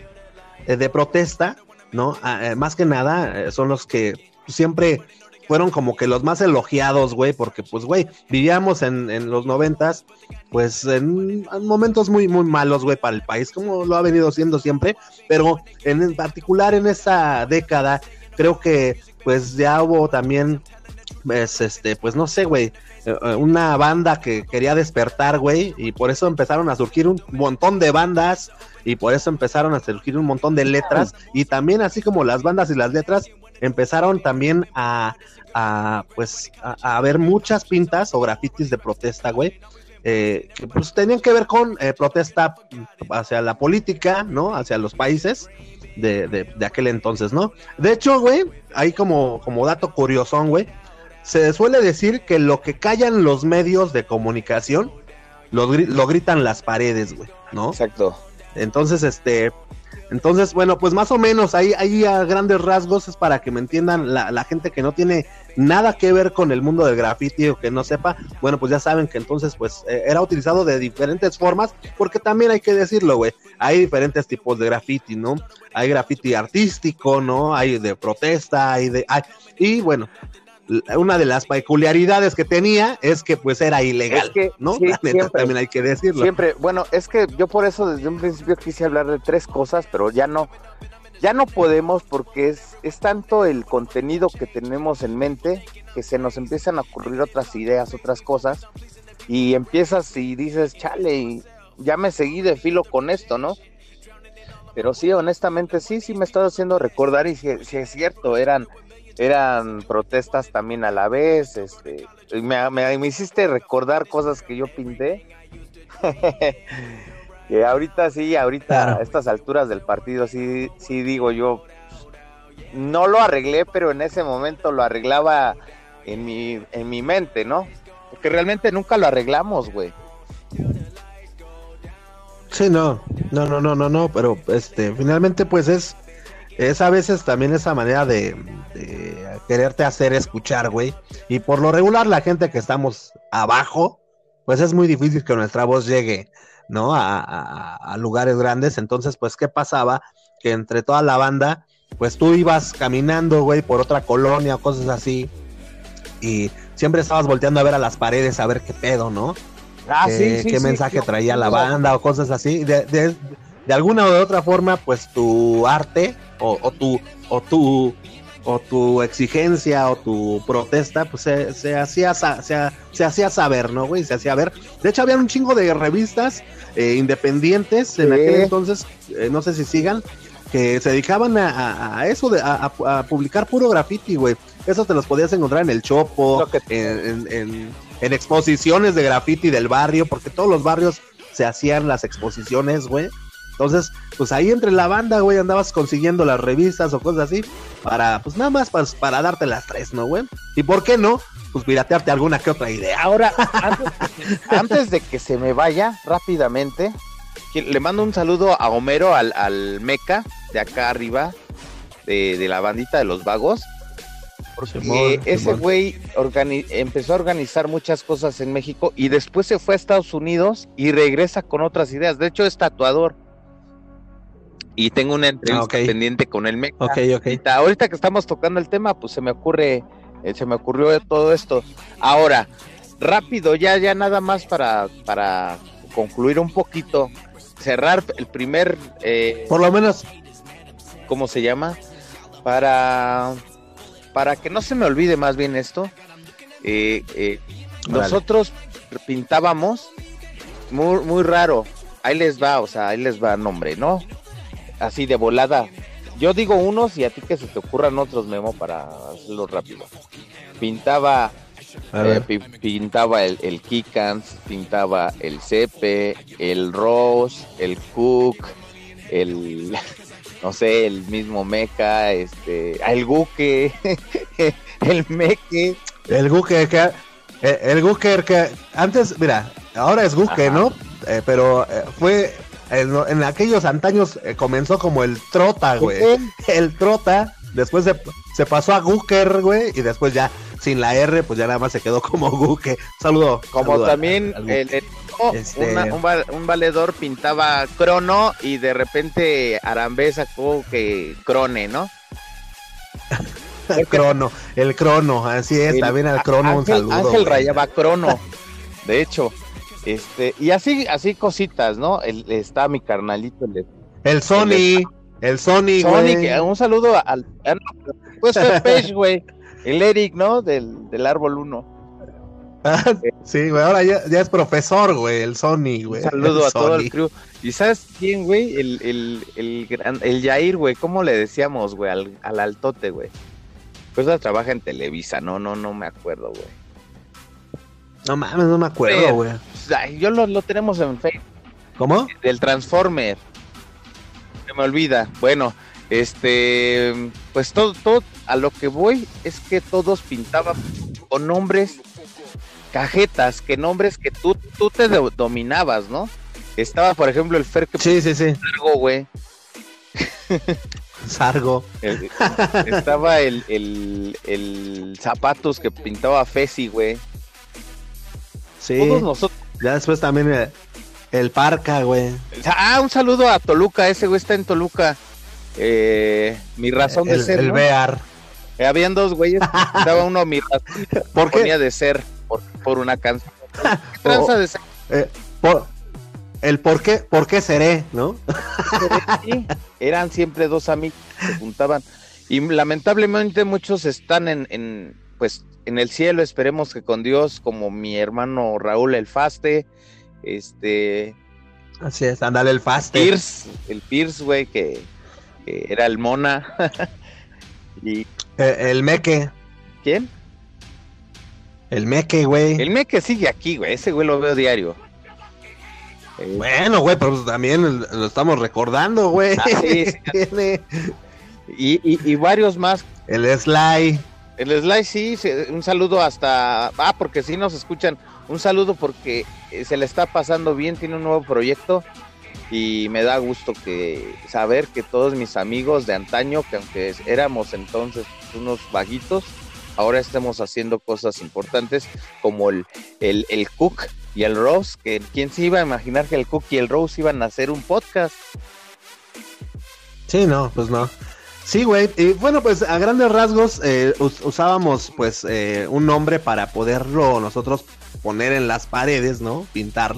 Speaker 2: eh, de protesta, ¿no? Ah, eh, más que nada, eh, son los que siempre fueron como que los más elogiados, güey, porque pues, güey, vivíamos en, en los noventas, pues en, en momentos muy, muy malos, güey, para el país, como lo ha venido siendo siempre, pero en, en particular en esta década, creo que pues ya hubo también, pues, este, pues no sé, güey, eh, eh, una banda que quería despertar, güey, y por eso empezaron a surgir un montón de bandas, y por eso empezaron a surgir un montón de letras, y también así como las bandas y las letras, empezaron también a, a pues, a, a ver muchas pintas o grafitis de protesta, güey, eh, que pues tenían que ver con protesta hacia la política, ¿no? Hacia los países de, de, de aquel entonces, ¿no? De hecho, güey, ahí como, como dato curiosón, güey, se suele decir que lo que callan los medios de comunicación lo, lo gritan las paredes, güey, ¿no?
Speaker 1: Exacto.
Speaker 2: Entonces, este, entonces, bueno, pues más o menos ahí, ahí a grandes rasgos es para que me entiendan la, la gente que no tiene nada que ver con el mundo del graffiti o que no sepa, bueno, pues ya saben que entonces pues eh, era utilizado de diferentes formas, porque también hay que decirlo, güey, hay diferentes tipos de graffiti, ¿no? Hay graffiti artístico, ¿no? Hay de protesta, hay de... y bueno, una de las peculiaridades que tenía es que pues era ilegal, ¿no? también hay que decirlo.
Speaker 1: Siempre, bueno, es que yo por eso desde un principio quise hablar de tres cosas, pero ya no, ya no podemos porque es, es tanto el contenido que tenemos en mente que se nos empiezan a ocurrir otras ideas, otras cosas, y empiezas y dices, chale, ya me seguí de filo con esto, ¿no? Pero sí, honestamente, sí, sí me estado haciendo recordar y si, es cierto, eran, eran protestas también a la vez, este, me, me hiciste recordar cosas que yo pinté. que ahorita sí, ahorita a estas alturas del partido sí, sí digo yo, no lo arreglé, pero en ese momento lo arreglaba en mi, en mi mente, ¿no? Porque realmente nunca lo arreglamos, güey.
Speaker 2: Sí, no, no, no, no, no, no, pero este, finalmente pues es, es a veces también esa manera de, de quererte hacer escuchar, güey. Y por lo regular la gente que estamos abajo, pues es muy difícil que nuestra voz llegue ¿no? A, lugares grandes. Entonces, pues, ¿qué pasaba? Que entre toda la banda, pues tú ibas caminando, güey, por otra colonia o cosas así. Y siempre estabas volteando a ver a las paredes a ver qué pedo, ¿no? Ah, sí, qué mensaje traía la banda o cosas así. De, de, alguna u otra forma, pues tu arte o, o tu, o tu o tu exigencia o tu protesta, pues se, se hacía se, se, hacía saber, ¿no, güey? Se hacía ver. De hecho, había un chingo de revistas eh, independientes en aquel entonces, eh, no sé si sigan, que se dedicaban a, eso, de, a, publicar puro graffiti, güey. Eso te los podías encontrar en el Chopo, en, en, en exposiciones de graffiti del barrio, porque todos los barrios se hacían las exposiciones, güey. Entonces, pues ahí entre la banda, güey, andabas consiguiendo las revistas o cosas así para, pues nada más para, para darte las tres, ¿no, güey? ¿Y por qué no? Pues piratearte alguna que otra idea.
Speaker 1: Ahora, antes, de que se me vaya rápidamente, le mando un saludo a Homero, al, al Meca, de acá arriba, de, la bandita de los vagos. Por eh, ese güey empezó a organizar muchas cosas en México y después se fue a Estados Unidos y regresa con otras ideas. De hecho, es tatuador y tengo una entrevista ah, pendiente con el Meca. Ahorita que estamos tocando el tema, pues se me ocurre, eh, se me ocurrió todo esto. Ahora, rápido, ya, ya nada más para, para concluir un poquito, cerrar el primer...
Speaker 2: Eh, Por lo menos...
Speaker 1: ¿Cómo se llama? Para, para que no se me olvide más bien esto, eh, nosotros pintábamos muy, muy raro. Ahí les va, o sea, ahí les va nombre, ¿no? Así de volada. Yo digo unos y a ti que se te ocurran otros, Memo, para hacerlo rápido. Pintaba eh, pintaba el, el Kikans, pintaba el Cepe, el Rose, el Cook, el no sé, el mismo Meca, este, el Guque, el Meque.
Speaker 2: El Guque que el, Guque que antes, mira, ahora es Guque, ¿no? Eh, pero eh, fue en, aquellos antaños eh, comenzó como el trota, güey. El trota, después se, pasó a Guker, güey, y después ya sin la R, pues ya nada más se quedó como Guke. Saludo.
Speaker 1: Como también el, este, un, valedor pintaba crono y de repente Arambé sacó que crone, ¿no?
Speaker 2: el crono, el crono, así es, también al crono un saludo.
Speaker 1: Ángel rayaba crono, de hecho. Este, y así, así cositas, ¿no? El, está mi carnalito.
Speaker 2: El, el Sony, el, Sony, güey.
Speaker 1: Un saludo al. Pues el Page, güey. El Eric, ¿no? Del, del árbol 1.
Speaker 2: Ah, sí, güey, ahora ya, ya, es profesor, güey, el Sony, güey.
Speaker 1: Un saludo a todo el crew. ¿Y sabes quién, güey? El, el, el, gran, el Jair, güey, ¿cómo le decíamos, güey? Al, al altote, güey. Pues trabaja en Televisa, no, no, no me acuerdo, güey.
Speaker 2: No mames, no me acuerdo, güey.
Speaker 1: Yo lo, lo, tenemos en Facebook.
Speaker 2: ¿Cómo?
Speaker 1: Del Transformer. Se me olvida. Bueno, este, pues todo, todo, a lo que voy es que todos pintaban con nombres, cajetas, que nombres que tú, tú te dominabas, ¿no? Estaba, por ejemplo, el Fer que
Speaker 2: sí, sí, sí.
Speaker 1: güey.
Speaker 2: Sargo.
Speaker 1: estaba el, el, el, zapatos que pintaba Fesi, güey.
Speaker 2: Sí. Todos nosotros. Ya después también el, el Parca, güey.
Speaker 1: Ah, un saludo a Toluca, ese güey está en Toluca. Eh, mi razón de ser.
Speaker 2: El Bear.
Speaker 1: Eh, habían dos güeyes, estaba uno mi razón ¿Por qué? de ser por, por una canción. ¿Qué
Speaker 2: tranza de ser? Eh, por, el por qué, por qué seré, ¿no?
Speaker 1: eran siempre dos amigos que se juntaban. Y lamentablemente muchos están en, en, pues, en el cielo, esperemos que con Dios, como mi hermano Raúl el Faste, este...
Speaker 2: Así es, andale el Faste.
Speaker 1: Pierce, el Pierce, güey, que, era el Mona.
Speaker 2: y... Eh, el Meque.
Speaker 1: ¿Quién?
Speaker 2: El Meque, güey.
Speaker 1: El Meque sigue aquí, güey, ese güey lo veo diario.
Speaker 2: Bueno, güey, pero también lo estamos recordando, güey. Ah,
Speaker 1: y, varios más.
Speaker 2: El Sly.
Speaker 1: El Sly, sí, un saludo hasta. Ah, porque sí nos escuchan. Un saludo porque eh, se le está pasando bien, tiene un nuevo proyecto. Y me da gusto que saber que todos mis amigos de antaño, que aunque éramos entonces unos vaguitos, ahora estemos haciendo cosas importantes como el, el, el Cook y el Rose, que quién se iba a imaginar que el Cook y el Rose iban a hacer un podcast.
Speaker 2: Sí, no, pues no. Sí, güey. Y bueno, pues a grandes rasgos eh, usábamos pues eh, un nombre para poderlo nosotros poner en las paredes, ¿no? Pintar.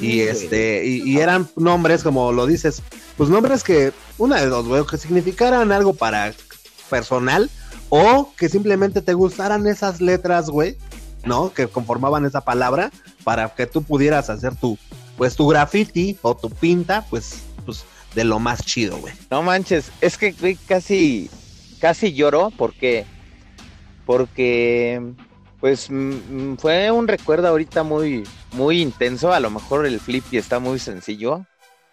Speaker 2: y este, y, eran nombres, como lo dices, pues nombres que, una de dos, güey, que significaran algo para personal o que simplemente te gustaran esas letras, güey, ¿no? Que conformaban esa palabra para que tú pudieras hacer tu, pues tu graffiti o tu pinta, pues, pues de lo más chido, güey.
Speaker 1: No manches, es que casi, casi lloró porque, porque, pues fue un recuerdo ahorita muy, muy intenso. A lo mejor el flippy está muy sencillo,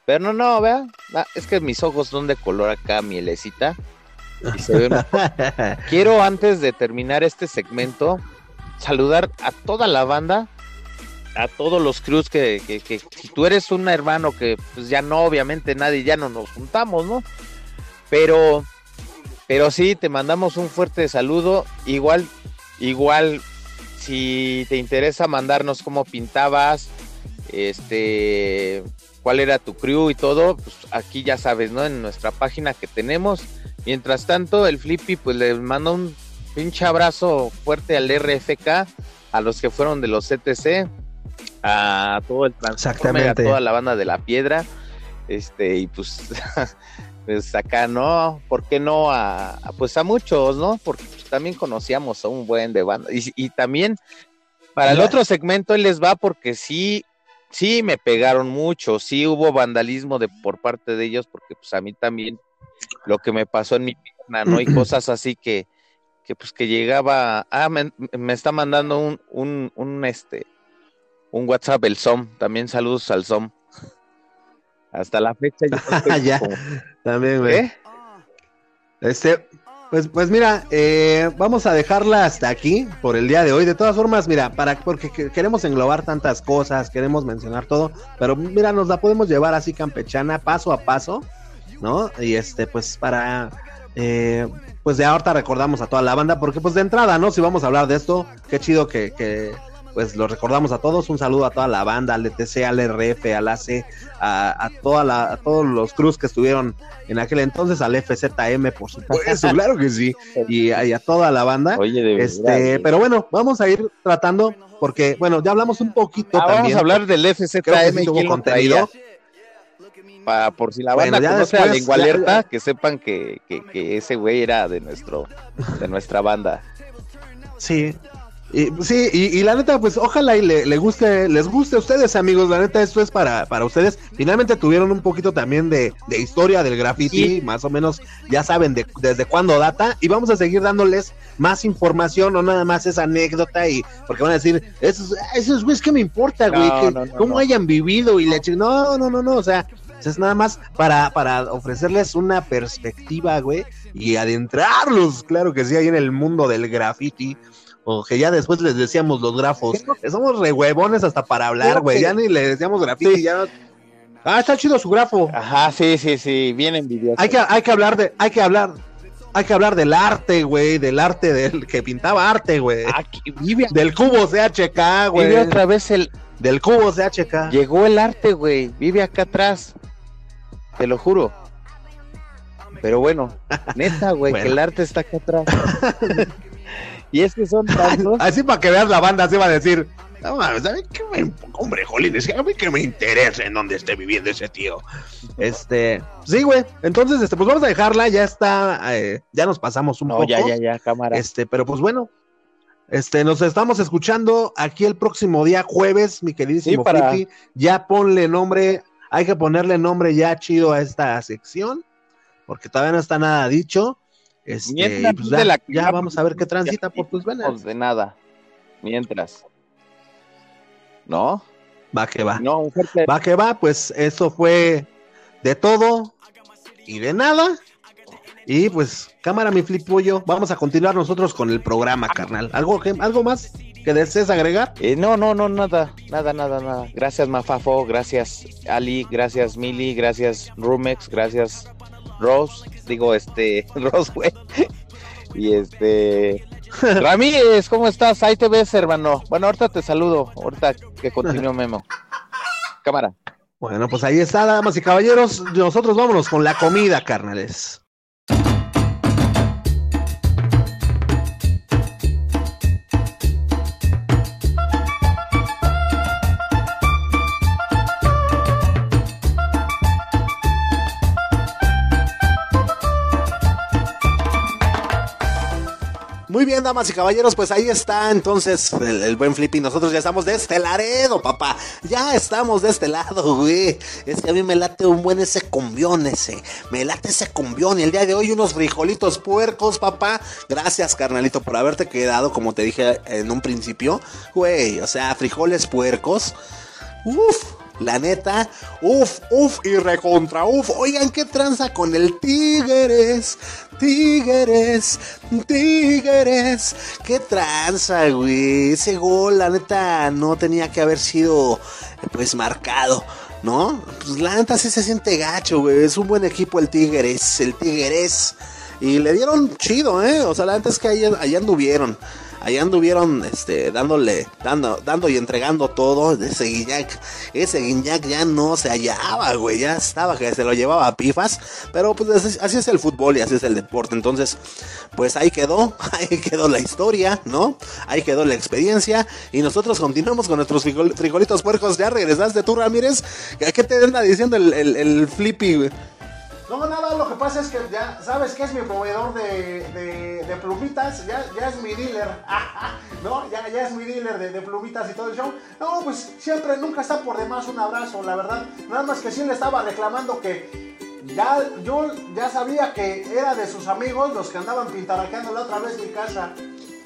Speaker 1: pero no, no, vea, ah, es que mis ojos son de color acá mielecita. Quiero antes de terminar este segmento saludar a toda la banda, a todos los crews que, que, si tú eres un hermano que pues ya no, obviamente nadie, ya no nos juntamos, ¿no? Pero, pero sí, te mandamos un fuerte saludo, igual, igual, si te interesa mandarnos cómo pintabas, este, cuál era tu crew y todo, pues aquí ya sabes, ¿no? En nuestra página que tenemos. Mientras tanto, el Flippy, pues le mando un pinche abrazo fuerte al RFK, a los que fueron de los CTC, a todo el
Speaker 2: Transformer,
Speaker 1: a toda la banda de la piedra, este, y pues, pues acá, ¿no? ¿Por qué no a, pues a muchos, ¿no? Porque pues, también conocíamos a un buen de banda. Y, también para el otro segmento él les va porque sí, sí me pegaron mucho, sí hubo vandalismo de por parte de ellos, porque pues a mí también lo que me pasó en mi pierna, ¿no? Y cosas así que, que pues que llegaba, ah, me, está mandando un, un, un, este, un WhatsApp el SOM, también saludos al SOM. Hasta la fecha
Speaker 2: ya, también, güey. Este, pues, pues mira, eh, vamos a dejarla hasta aquí por el día de hoy. De todas formas, mira, para porque queremos englobar tantas cosas, queremos mencionar todo, pero mira, nos la podemos llevar así campechana, paso a paso, ¿no? Y este, pues para eh, pues de ahorita recordamos a toda la banda, porque pues de entrada, ¿no? Si vamos a hablar de esto, qué chido que, pues lo recordamos a todos. Un saludo a toda la banda, al DTC, al RF, al AC, a, toda la, a todos los cruz que estuvieron en aquel entonces, al FZM, por supuesto, claro que sí, y, a toda la banda. Oye, este, pero bueno, vamos a ir tratando, porque bueno, ya hablamos un poquito
Speaker 1: ah,
Speaker 2: también.
Speaker 1: Vamos a hablar del FZM y contenido para por si la banda conoce a Lengua Alerta, que sepan que, que, ese güey era de nuestro, de nuestra banda.
Speaker 2: Sí, y, sí, y, la neta, pues ojalá y le, guste, les guste a ustedes, amigos. La neta, esto es para, para ustedes. Finalmente tuvieron un poquito también de, historia del graffiti, más o menos ya saben de, desde cuándo data. Y vamos a seguir dándoles más información, o nada más esa anécdota. y Porque van a decir, esos, esos güeyes, ¿qué me importa, güey? ¿Cómo hayan vivido? Y le no, no, no, no, o sea, es nada más para, para ofrecerles una perspectiva, güey, y adentrarlos, claro que sí, ahí en el mundo del graffiti. O que ya después les decíamos los grafos. Somos re huevones hasta para hablar, güey. Ya ni le decíamos graffiti, ya Ah, está chido su grafo.
Speaker 1: Ajá, sí, sí, sí, bien envidioso.
Speaker 2: Hay que, hay que hablar de, hay que hablar, hay que hablar del arte, güey, del arte del que pintaba arte, güey.
Speaker 1: Aquí vive,
Speaker 2: Del cubo CHK, güey.
Speaker 1: vive otra vez el.
Speaker 2: Del cubo CHK.
Speaker 1: Llegó el arte, güey. Vive acá atrás. Te lo juro. Pero bueno, neta, güey,
Speaker 2: Bueno.
Speaker 1: que el arte está acá atrás. y es que son tantos.
Speaker 2: Así para que veas la banda, así va a decir. No mames, ¿saben qué me, hombre, Jolín, es que a mí que me interesa en dónde esté viviendo ese tío. Este, sí, güey. Entonces, este, pues vamos a dejarla, ya está, eh, ya nos pasamos un
Speaker 1: No,
Speaker 2: poco.
Speaker 1: ya, ya, ya, cámara.
Speaker 2: Este, pero pues bueno, este, nos estamos escuchando aquí el próximo día jueves, mi queridísimo
Speaker 1: Sí, para-.
Speaker 2: Ya ponle nombre, hay que ponerle nombre ya chido a esta sección, porque todavía no está nada dicho. Este, pues ya,
Speaker 1: la-
Speaker 2: ya vamos a ver qué transita por tus venas.
Speaker 1: Pues de nada. Mientras. ¿No?
Speaker 2: Va que va.
Speaker 1: No, un fuerte.
Speaker 2: Va que va, pues eso fue de todo y de nada. Y pues, cámara, mi flip pollo, vamos a continuar nosotros con el programa, carnal. ¿Algo, que, algo más que desees agregar?
Speaker 1: Eh, no, no, no, nada, nada, nada, nada. Gracias, Mafafo, gracias, Ali, gracias, Mili, gracias, Rumex, gracias, Rose, digo, este, Rose, güey. Y este, Ramírez, ¿cómo estás? Ahí te ves, hermano. Bueno, ahorita te saludo, ahorita que continúe Memo. Cámara.
Speaker 2: Bueno, pues ahí está, damas y caballeros. Nosotros vámonos con la comida, carnales. Muy bien, damas y caballeros, pues ahí está entonces el, el buen Flippy. Nosotros ya estamos de este Laredo, papá. Ya estamos de este lado, güey. Es que a mí me late un buen ese cumbión ese. Me late ese cumbión. Y el día de hoy unos frijolitos puercos, papá. Gracias, carnalito, por haberte quedado, como te dije en un principio. Güey, o sea, frijoles puercos. Uf, la neta, uf, uf y recontra uf. Oigan, qué tranza con el Tigres, Tigres, Tigres. Qué tranza, güey. Ese gol, la neta, no tenía que haber sido, pues, marcado. ¿No? Pues la neta sí se siente gacho, güey. Es un buen equipo el Tigres, el Tigres. Y le dieron chido, ¿eh? O sea, la neta es que ahí, ahí anduvieron. Ahí anduvieron este, dándole, dando, dando y entregando todo. Ese Guiñac, ese Guiñac ya no se hallaba, güey. Ya estaba que se lo llevaba a pifas. Pero pues así, es el fútbol y así es el deporte. Entonces, pues ahí quedó, ahí quedó la historia, ¿no? Ahí quedó la experiencia. Y nosotros continuamos con nuestros frijol- frijolitos puercos. Ya regresaste tú, Ramírez. ¿A ¿Qué te anda diciendo el, el, el Flippy?
Speaker 3: No, nada, lo que pasa es que ya sabes que es mi proveedor de, de, de plumitas, ya, ya es mi dealer, ¿no? Ya, ya es mi dealer de, de plumitas y todo el show. No, pues siempre, nunca está por demás un abrazo, la verdad. Nada más que sí le estaba reclamando que ya, yo ya sabía que era de sus amigos los que andaban pintaraqueando la otra vez mi casa.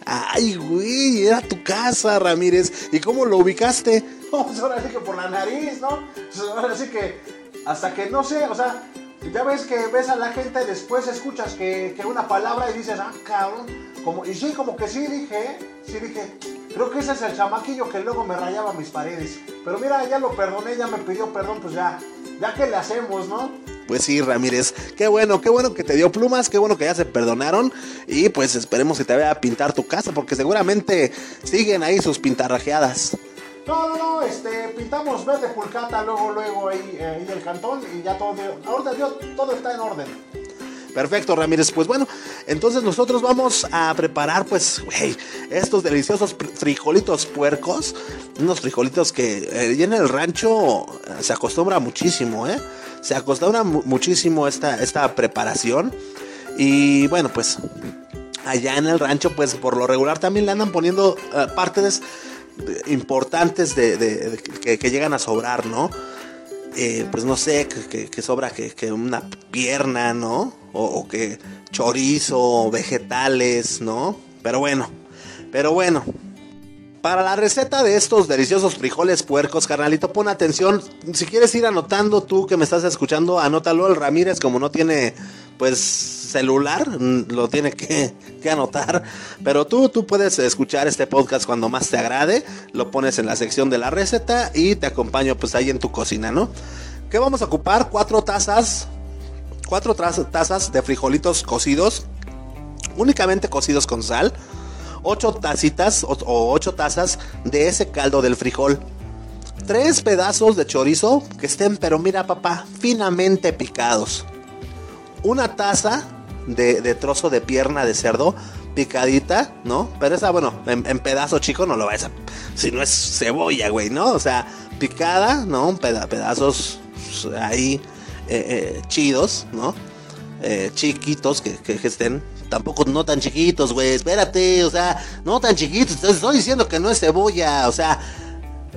Speaker 2: Ay, güey, era tu casa, Ramírez. ¿Y cómo lo ubicaste?
Speaker 3: No, pues ahora sí que por la nariz, ¿no? Pues ahora sí que hasta que no sé, o sea, ya ves que ves a la gente, después escuchas que, que una palabra y dices, ah, cabrón. Como, y sí, como que sí dije, sí dije, creo que ese es el chamaquillo que luego me rayaba mis paredes. Pero mira, ya lo perdoné, ya me pidió perdón, pues ya, ya que le hacemos, ¿no?
Speaker 2: Pues sí, Ramírez. Qué bueno, qué bueno que te dio plumas, qué bueno que ya se perdonaron. Y pues esperemos que te vaya a pintar tu casa, porque seguramente siguen ahí sus pintarrajeadas.
Speaker 3: No, no, no, este, pintamos verde pulcata, luego, luego ahí, eh, ahí el cantón y ya todo, yo- todo está en orden.
Speaker 2: Perfecto, Ramírez. Pues bueno, entonces nosotros vamos a preparar, pues, güey, estos deliciosos frijolitos puercos. Unos frijolitos que eh, en el rancho se acostumbra muchísimo, ¿eh? Se acostumbra mu- muchísimo esta, esta preparación. Y bueno, pues, allá en el rancho, pues, por lo regular también le andan poniendo eh, partes importantes de, que, llegan a sobrar, ¿no? eh, pues no sé, que, sobra que, que una pierna, ¿no? O, o que chorizo, vegetales, ¿no? Pero bueno, pero bueno. Para la receta de estos deliciosos frijoles puercos, carnalito, pon atención. Si quieres ir anotando tú que me estás escuchando, anótalo. El Ramírez, como no tiene, pues, celular, mm, lo tiene que, anotar. Pero tú, tú puedes escuchar este podcast cuando más te agrade. Lo pones en la sección de la receta y te acompaño, pues, ahí en tu cocina, ¿no? ¿Qué vamos a ocupar? Cuatro tazas. Cuatro tazas de frijolitos cocidos. Únicamente cocidos con sal. Ocho tacitas o, o ocho tazas de ese caldo del frijol. Tres pedazos de chorizo que estén, pero mira papá, finamente picados. Una taza de, trozo de pierna de cerdo picadita, ¿no? Pero esa, bueno, en, pedazo chico no lo vais a... Si no es cebolla, güey, ¿no? O sea, picada, ¿no? pedazos ahí eh, eh, chidos, ¿no? Eh, chiquitos que, que, estén tampoco no tan chiquitos, güey. Espérate, o sea, no tan chiquitos. Estoy diciendo que no es cebolla, o sea,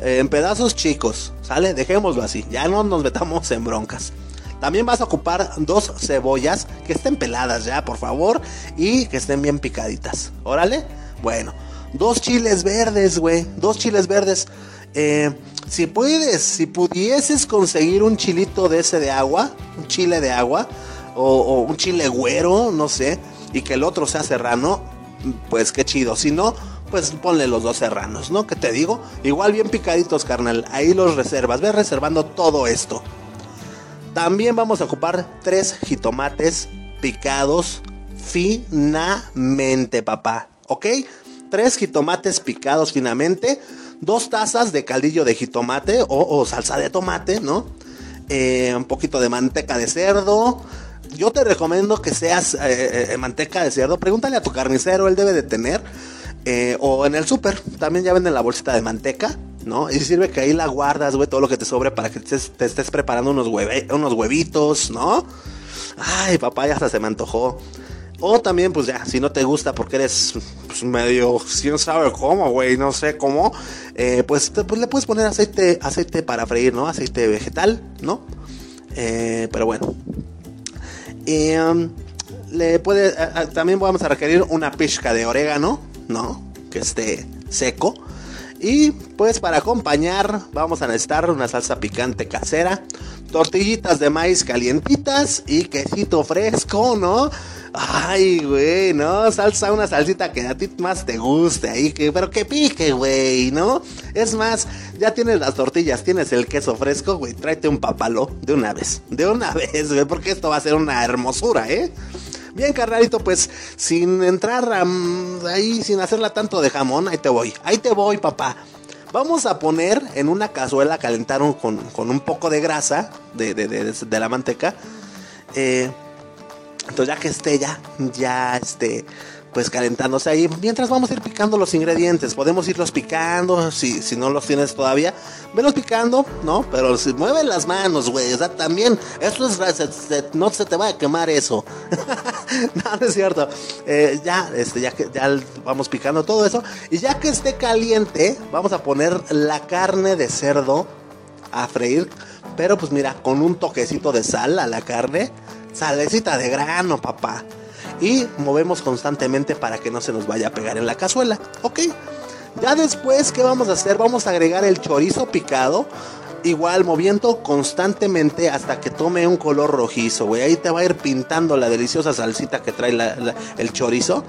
Speaker 2: en pedazos chicos, ¿sale? Dejémoslo así, ya no nos metamos en broncas. También vas a ocupar dos cebollas que estén peladas ya, por favor, y que estén bien picaditas. Órale, bueno, dos chiles verdes, güey, dos chiles verdes. Eh, si puedes, si pudieses conseguir un chilito de ese de agua, un chile de agua, o, un chile güero, no sé, y que el otro sea serrano, pues qué chido. Si no, pues ponle los dos serranos, ¿no? Que te digo? Igual bien picaditos, carnal. Ahí los reservas. Ve reservando todo esto. También vamos a ocupar tres jitomates picados finamente, papá. ¿Ok? Tres jitomates picados finamente. Dos tazas de caldillo de jitomate o, salsa de tomate, ¿no? Eh, un poquito de manteca de cerdo. Yo te recomiendo que seas eh, eh, manteca de cerdo. Pregúntale a tu carnicero, él debe de tener o en el súper, también ya venden la bolsita de manteca, ¿no? Y sirve que ahí la guardas, güey, todo lo que te sobre para que te, estés preparando unos, unos huevitos, ¿no? Ay, papá, ya hasta se me antojó. O también, pues ya, si no te gusta porque eres pues, medio, quién sabe cómo, güey, no sé cómo, eh, pues, pues, le puedes poner aceite, aceite para freír, ¿no? Aceite vegetal, ¿no? Eh, pero bueno. Um, le también vamos a requerir una pizca de orégano, ¿no? Que esté seco. Y pues para acompañar vamos a necesitar una salsa picante casera, tortillitas de maíz calientitas y quesito fresco, ¿no? Ay, güey, ¿no? Salsa, una salsita que a ti más te guste ahí, que, pero que pique, güey, ¿no? Es más, ya tienes las tortillas, tienes el queso fresco, güey, tráete un papalo de una vez, de una vez, güey, porque esto va a ser una hermosura, ¿eh? Bien, carnalito, pues sin entrar ahí, sin hacerla tanto de jamón, ahí te voy. Ahí te voy, papá. Vamos a poner en una cazuela a calentar con, un poco de grasa de, de, la manteca. Eh, entonces ya que esté ya, ya este pues calentándose ahí. Mientras vamos a ir picando los ingredientes, podemos irlos picando, si, si no los tienes todavía, velos picando, ¿no? Pero si mueven las manos, güey, o sea, también, esto es, no se te va a quemar eso. no, no es cierto. Eh, ya, este, ya ya vamos picando todo eso, y ya que esté caliente, vamos a poner la carne de cerdo a freír, pero pues mira, con un toquecito de sal a la carne, salecita de grano, papá y movemos constantemente para que no se nos vaya a pegar en la cazuela. Ok. Ya después, ¿qué vamos a hacer? Vamos a agregar el chorizo picado. Igual moviendo constantemente hasta que tome un color rojizo, güey. Ahí te va a ir pintando la deliciosa salsita que trae el chorizo.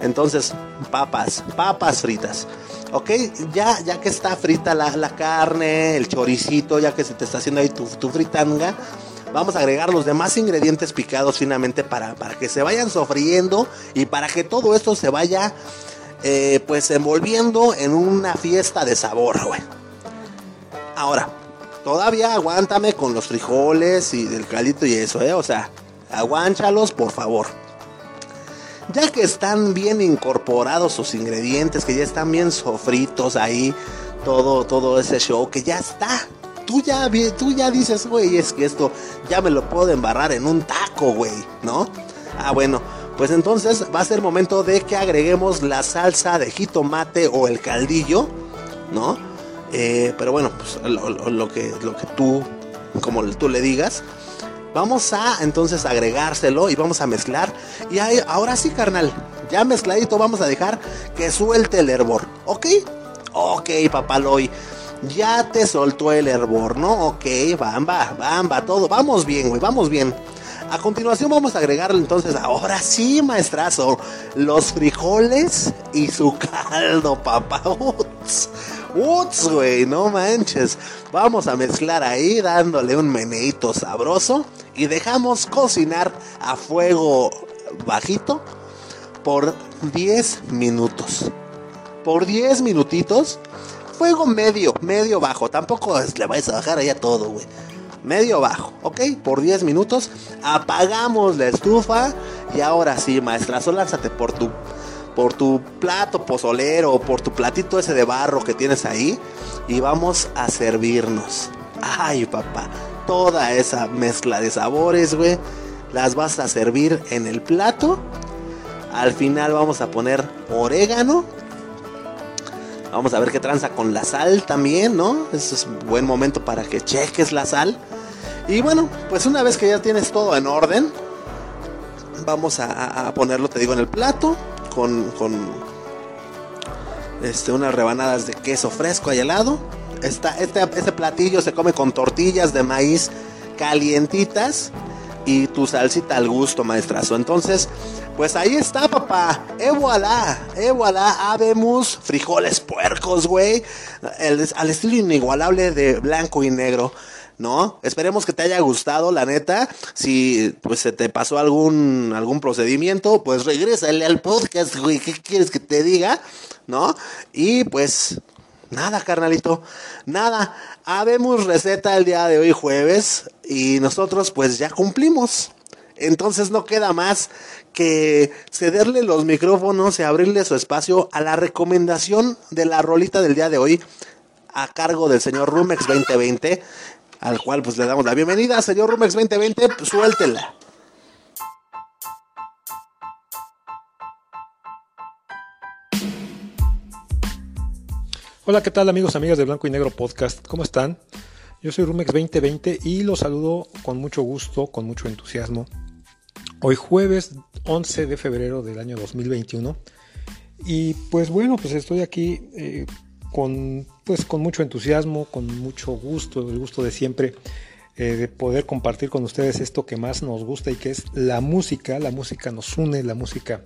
Speaker 2: Entonces, papas, papas fritas. Ok, ya, ya que está frita la, carne, el choricito, ya que se te está haciendo ahí tu, tu fritanga Vamos a agregar los demás ingredientes picados finamente para, para que se vayan sofriendo y para que todo esto se vaya eh, pues envolviendo en una fiesta de sabor. Ahora, todavía aguántame con los frijoles y del caldito y eso, ¿eh? O sea, aguánchalos por favor. Ya que están bien incorporados sus ingredientes, que ya están bien sofritos ahí, todo, todo ese show, que ya está tú ya, tú ya dices, güey, es que esto ya me lo puedo embarrar en un taco, güey, ¿no? Ah, bueno, pues entonces va a ser momento de que agreguemos la salsa de jitomate o el caldillo, ¿no? Eh, pero bueno, pues lo, que, lo que tú, como tú le digas. Vamos a entonces agregárselo y vamos a mezclar. Y ahora sí, carnal, ya mezcladito vamos a dejar que suelte el hervor. ¿Ok? Ok, papaloy ya te soltó el hervor, ¿no? Ok, bamba, bamba, todo. Vamos bien, güey, vamos bien. A continuación vamos a agregarle entonces, ahora sí, maestrazo, los frijoles y su caldo, papá. Uts, güey, no manches. Vamos a mezclar ahí dándole un meneito sabroso y dejamos cocinar a fuego bajito por 10 minutos. Por 10 minutitos, fuego medio, medio bajo. Tampoco le vais a bajar allá todo, güey. Medio bajo, ¿ok? Por 10 minutos apagamos la estufa y ahora sí, maestra, lánzate por tu por tu plato pozolero o por tu platito ese de barro que tienes ahí y vamos a servirnos. Ay, papá, toda esa mezcla de sabores, güey, las vas a servir en el plato. Al final vamos a poner orégano. Vamos a ver qué tranza con la sal también, ¿no? Ese es un buen momento para que cheques la sal. Y bueno, pues una vez que ya tienes todo en orden, vamos a, ponerlo, te digo, en el plato con, este, unas rebanadas de queso fresco ahí al lado. este, este platillo se come con tortillas de maíz calientitas y tu salsita al gusto, maestrazo. Entonces, pues ahí está, papá. E voilà, e voilà, habemos frijoles puercos, güey. Al estilo inigualable de blanco y negro. ¿no? Esperemos que te haya gustado, la neta. Si pues se te pasó algún algún procedimiento, pues regrésale al podcast, güey. ¿Qué quieres que te diga? ¿No? Y pues nada, carnalito. Nada. Habemos receta el día de hoy jueves y nosotros pues ya cumplimos. Entonces no queda más que cederle los micrófonos y abrirle su espacio a la recomendación de la rolita del día de hoy a cargo del señor Rumex 2020 al cual pues le damos la bienvenida. Señor Rumex 2020, pues, suéltela.
Speaker 4: Hola, ¿qué tal amigos, amigas de Blanco y Negro Podcast? ¿Cómo están? Yo soy Rumex 2020 y los saludo con mucho gusto, con mucho entusiasmo. Hoy jueves 11 de febrero del año 2021. Y pues bueno, pues estoy aquí eh, con, pues, con mucho entusiasmo, con mucho gusto, el gusto de siempre eh, de poder compartir con ustedes esto que más nos gusta y que es la música. La música nos une, la música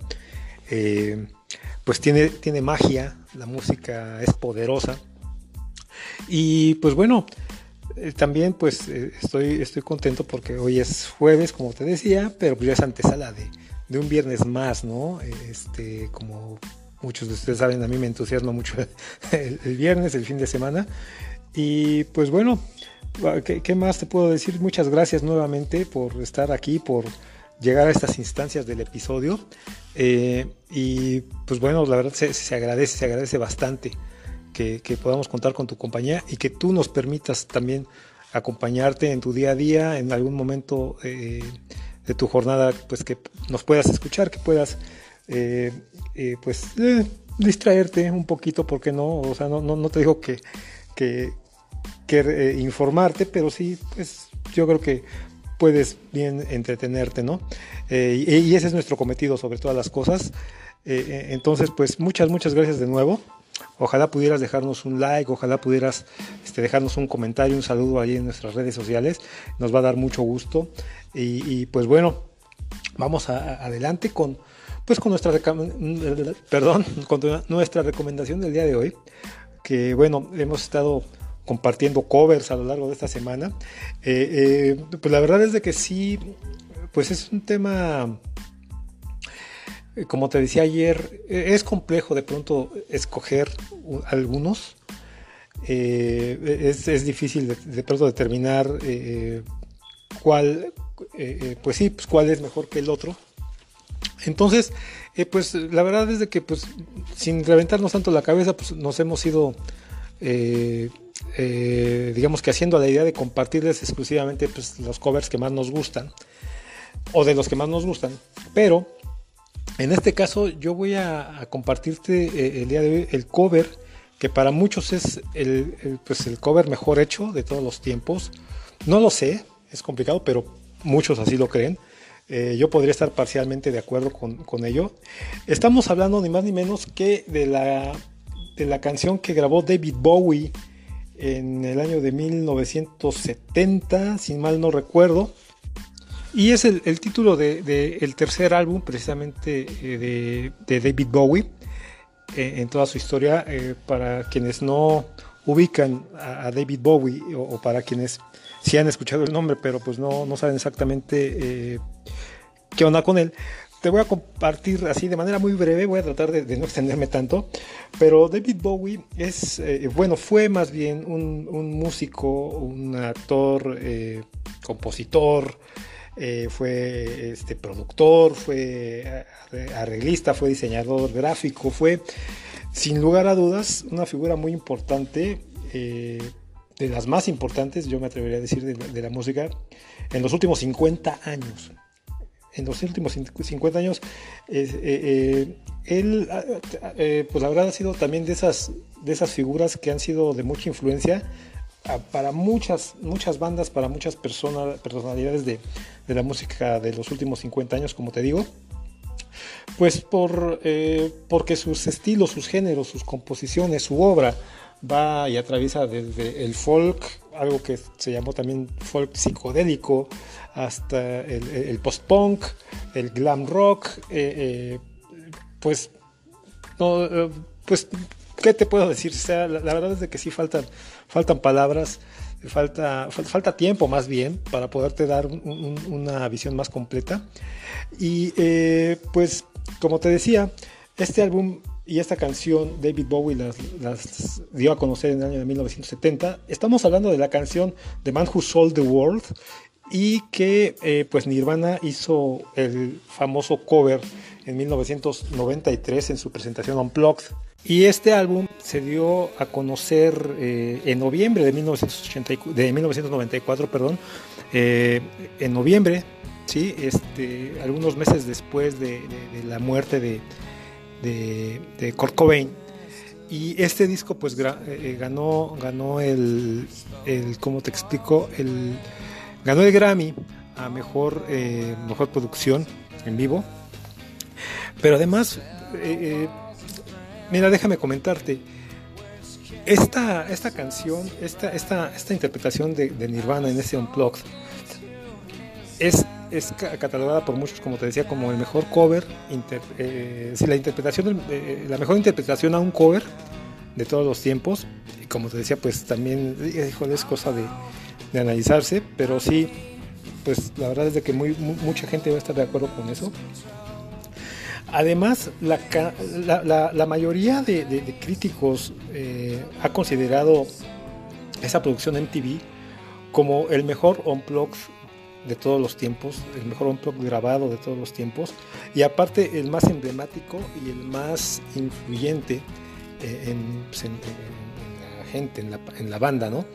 Speaker 4: eh, pues tiene, tiene magia, la música es poderosa. Y pues bueno, eh, también pues estoy, estoy contento porque hoy es jueves, como te decía, pero pues ya es antesala de, de un viernes más, ¿no? Este, como muchos de ustedes saben, a mí me entusiasma mucho el, viernes, el fin de semana. Y pues bueno, ¿qué, más te puedo decir? Muchas gracias nuevamente por estar aquí, por llegar a estas instancias del episodio. Eh, y pues bueno, la verdad se, agradece, se agradece bastante que, podamos contar con tu compañía y que tú nos permitas también acompañarte en tu día a día, en algún momento eh, de tu jornada, pues que nos puedas escuchar, que puedas eh, pues distraerte un poquito, porque no? O sea, no, no, te digo que, que, informarte, pero sí, pues yo creo que puedes bien entretenerte, ¿no? y, ese es nuestro cometido sobre todas las cosas. entonces, pues muchas, muchas gracias de nuevo. Ojalá pudieras dejarnos un like, ojalá pudieras este, dejarnos un comentario, un saludo ahí en nuestras redes sociales. Nos va a dar mucho gusto. Y, pues bueno, vamos adelante con, pues con nuestra, perdón, con nuestra recomendación del día de hoy, que bueno, hemos estado compartiendo covers a lo largo de esta semana. Eh, eh, pues la verdad es de que sí, pues es un tema, eh, como te decía ayer, es complejo de pronto escoger algunos. es, difícil de, pronto determinar cuál, pues sí, pues cuál es mejor que el otro. Entonces, pues la verdad es de que pues sin reventarnos tanto la cabeza, pues nos hemos ido, eh, digamos que haciendo la idea de compartirles exclusivamente pues, los covers que más nos gustan, o de los que más nos gustan, pero en este caso yo voy a, compartirte el día de hoy el cover que para muchos es el, pues el cover mejor hecho de todos los tiempos. No lo sé, es complicado, pero muchos así lo creen. Eh, yo podría estar parcialmente de acuerdo con, ello. Estamos hablando ni más ni menos que de la, de la canción que grabó David Bowie en el año de 1970, si mal no recuerdo. Y es el, título del de, tercer álbum precisamente eh, de, David Bowie. eh, en toda su historia. Eh, para quienes no ubican a, David Bowie o, para quienes sí han escuchado el nombre, pero pues no, no saben exactamente qué onda con él. Te voy a compartir así de manera muy breve, voy a tratar de, no extenderme tanto, pero David Bowie es, bueno, fue más bien un, músico, un actor, compositor, eh, fue este, productor, fue arreglista, fue diseñador gráfico, fue sin lugar a dudas una figura muy importante, eh, de las más importantes, yo me atrevería a decir, de, la música en los últimos 50 años. En los últimos 50 años, eh, él, pues la verdad ha sido también de esas, de esas figuras que han sido de mucha influencia para muchas, muchas bandas, para muchas personas, personalidades de, la música de los últimos 50 años, como te digo. Pues por, eh, porque sus estilos, sus géneros, sus composiciones, su obra va y atraviesa desde el folk, algo que se llamó también folk psicodélico, hasta el, post-punk, el glam rock, eh, eh, pues, no, pues, ¿qué te puedo decir? sea, la, la verdad es de que sí faltan faltan palabras, falta, falta tiempo más bien para poderte dar una visión más completa. Y eh, pues, como te decía, este álbum y esta canción David Bowie las, dio a conocer en el año de 1970. Estamos hablando de la canción The Man Who Sold the World y que eh, pues Nirvana hizo el famoso cover en 1993 en su presentación Unplugged y este álbum se dio a conocer eh, en noviembre de, 1980, de 1994, perdón, eh, en noviembre, ¿sí? este, algunos meses después de, la muerte de, de, Kurt Cobain. Y este disco pues ganó, ganó el, el, ¿cómo te explico? El, ganó el Grammy a mejor, mejor producción en vivo. Pero además Mira, déjame comentarte. Esta, esta canción, esta, esta, esta interpretación de, Nirvana en ese Unplugged es, es catalogada por muchos, como te decía, como el mejor cover, eh, la interpretación, eh, la mejor interpretación a un cover de todos los tiempos. Y como te decía, pues también, híjole, es cosa de, de analizarse, pero sí, pues la verdad es de que mucha gente va a estar de acuerdo con eso. Además, la, mayoría de, críticos eh, ha considerado esa producción MTV como el mejor unplugged de todos los tiempos, el mejor unplugged grabado de todos los tiempos y aparte el más emblemático y el más influyente eh, pues, en, la gente, en la, banda, ¿no?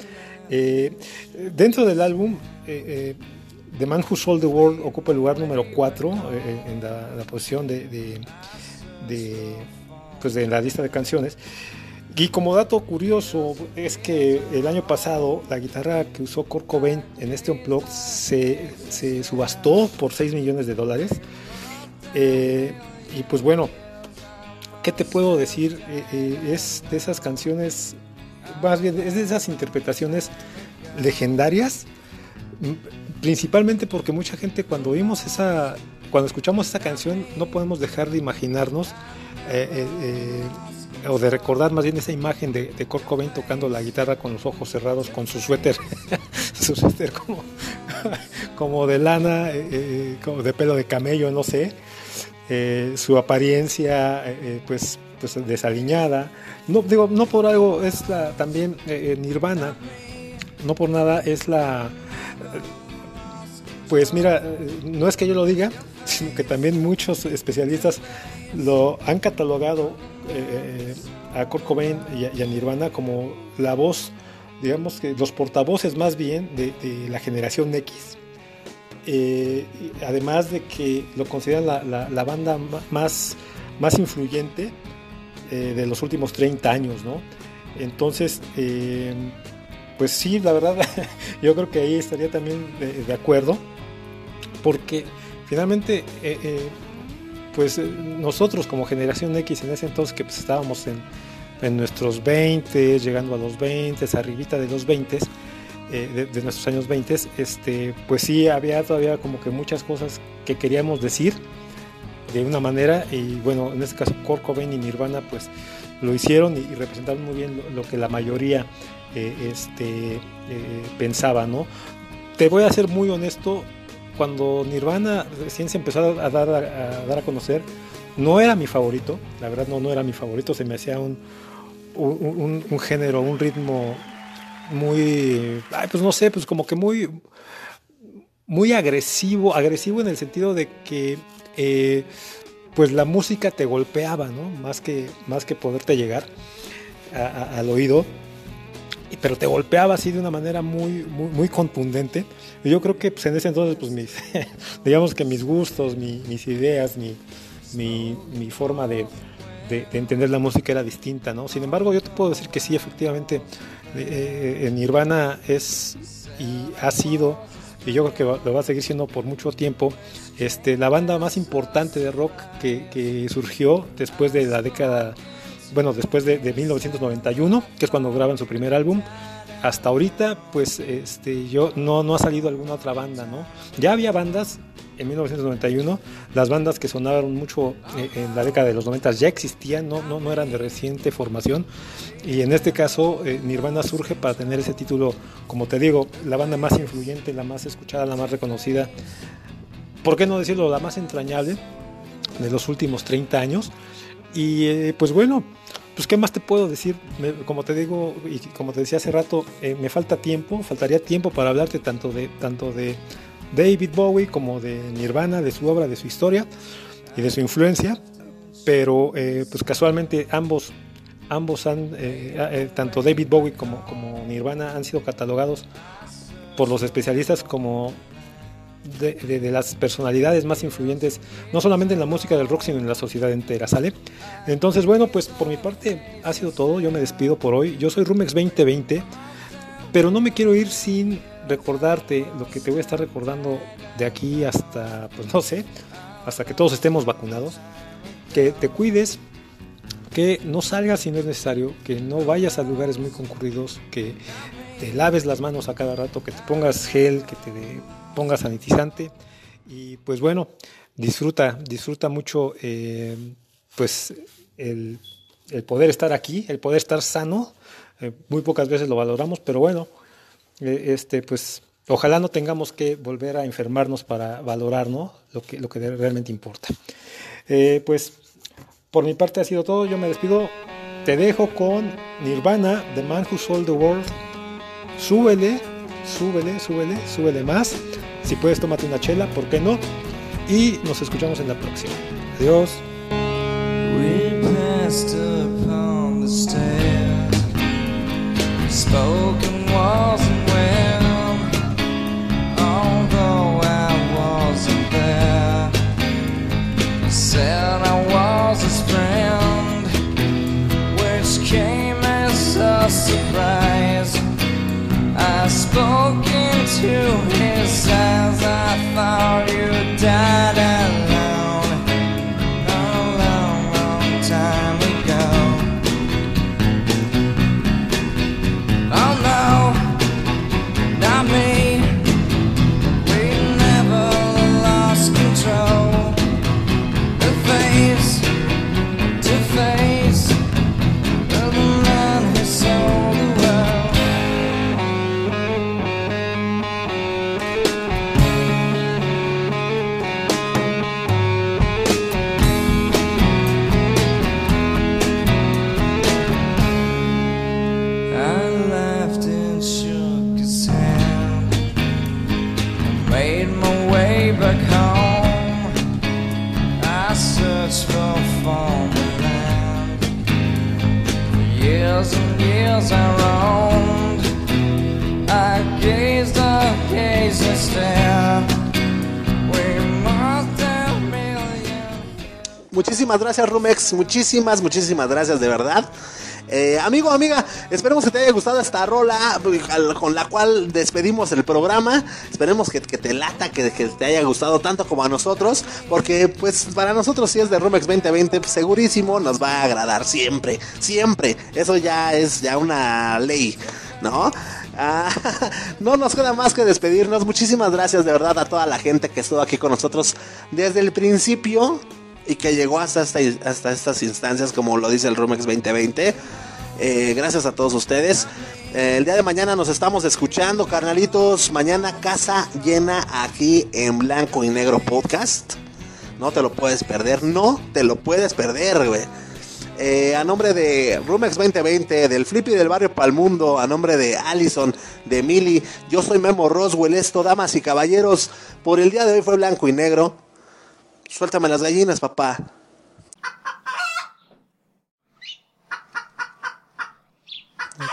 Speaker 4: Eh, dentro del álbum The Man Who Sold the World ocupa el lugar número 4 eh, en la, posición de, pues de la lista de canciones. Y como dato curioso es que el año pasado la guitarra que usó Kurt Cobain en este Unplugged se, se subastó por 6 millones de dólares. Eh, y pues bueno, ¿qué te puedo decir? Eh, es de esas canciones, más bien es de esas interpretaciones legendarias principalmente porque mucha gente cuando vimos esa, cuando escuchamos esa canción no podemos dejar de imaginarnos eh, eh, eh, o de recordar más bien esa imagen de, de Kurt Cobain tocando la guitarra con los ojos cerrados, con su suéter, su suéter como, como de lana, como de pelo de camello, no sé, su apariencia pues, desaliñada. No, digo, no por algo es la, también Nirvana, no por nada es la pues mira, no es que yo lo diga, sino que también muchos especialistas lo han catalogado eh, a Kurt Cobain y a, Nirvana como la voz, digamos que los portavoces más bien de, la generación X. Eh, además de que lo consideran la, banda más, más influyente eh, de los últimos 30 años, ¿no? Entonces, pues sí, la verdad, yo creo que ahí estaría también de acuerdo porque finalmente, eh, eh, pues eh, nosotros como generación X en ese entonces que pues, estábamos en, nuestros 20, llegando a los 20, arribita de los 20, de, nuestros años 20, este, pues sí había todavía como que muchas cosas que queríamos decir de una manera y bueno, en este caso Kurt y Nirvana pues lo hicieron y, representaron muy bien lo, que la mayoría eh, este, eh, pensaba, ¿no? Te voy a ser muy honesto, cuando Nirvana recién se empezó a dar a, dar a conocer, no era mi favorito, la verdad no, no era mi favorito, se me hacía un, un, género, un ritmo muy, pues no sé, pues como que muy, muy agresivo, agresivo en el sentido de que eh, pues la música te golpeaba, ¿no? Más que, más que poderte llegar al oído, pero te golpeaba así de una manera muy, muy, contundente. Y yo creo que pues, en ese entonces, pues mis, digamos que mis gustos, mis ideas, mi, mi, forma de, de, entender la música era distinta, ¿no? Sin embargo, yo te puedo decir que sí, efectivamente, eh, en Nirvana es y ha sido, y yo creo que lo va a seguir siendo por mucho tiempo, este, la banda más importante de rock que, surgió después de la década, bueno, después de, 1991, que es cuando graban su primer álbum. Hasta ahorita, pues, este, yo no, no ha salido alguna otra banda, ¿no? Ya había bandas en 1991, las bandas que sonaron mucho eh, en la década de los 90 ya existían, no, no, no eran de reciente formación. Y en este caso, eh, Nirvana surge para tener ese título, como te digo, la banda más influyente, la más escuchada, la más reconocida ¿por qué no decirlo? La más entrañable de los últimos 30 años. Y eh, pues bueno, pues qué más te puedo decir, como te digo y como te decía hace rato, eh, me falta tiempo, faltaría tiempo para hablarte tanto de, tanto de David Bowie como de Nirvana, de su obra, de su historia y de su influencia, pero pues casualmente ambos, ambos han, tanto David Bowie como, como Nirvana han sido catalogados por los especialistas como de, las personalidades más influyentes, no solamente en la música del rock, sino en la sociedad entera, ¿sale? Entonces, bueno, pues por mi parte ha sido todo, yo me despido por hoy, yo soy Rumex 2020, pero no me quiero ir sin recordarte lo que te voy a estar recordando de aquí hasta, pues no sé, hasta que todos estemos vacunados, que te cuides, que no salgas si no es necesario, que no vayas a lugares muy concurridos, que te laves las manos a cada rato, que te pongas gel, que te ponga sanitizante. Y pues bueno, disfruta, disfruta mucho eh, pues el, poder estar aquí, el poder estar sano, eh, muy pocas veces lo valoramos, pero bueno, eh, este pues ojalá no tengamos que volver a enfermarnos para valorar lo, que, lo que realmente importa. pues por mi parte ha sido todo, yo me despido, te dejo con Nirvana, The Man Who Sold the World, súbele, súbele, súbele, súbele más. Si puedes, tómate una chela, ¿por qué no? Y nos escuchamos en la próxima. Adiós.
Speaker 2: Rumex. Muchísimas, muchísimas gracias, de verdad. Eh, amigo, amiga, esperemos que te haya gustado esta rola con la cual despedimos el programa. Esperemos que, te lata, que, te haya gustado tanto como a nosotros. Porque, pues, para nosotros, si es de Rumex 2020, pues, segurísimo nos va a agradar siempre, siempre. Eso ya es ya una ley, ¿no? Ah, no nos queda más que despedirnos. Muchísimas gracias de verdad a toda la gente que estuvo aquí con nosotros desde el principio y que llegó hasta, hasta estas instancias, como lo dice el Rumex 2020. Eh, gracias a todos ustedes. Eh, el día de mañana nos estamos escuchando, carnalitos. Mañana casa llena aquí en Blanco y Negro Podcast. No te lo puedes perder, no te lo puedes perder, güey. Eh, a nombre de Rumex 2020, del Flippy del Barrio Palmundo, a nombre de Allison, de Mili, yo soy Memo Roswell, esto, damas y caballeros, por el día de hoy fue blanco y negro. Suéltame las gallinas, papá.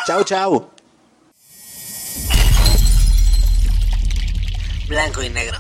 Speaker 2: Chao, chao.
Speaker 5: Blanco y negro.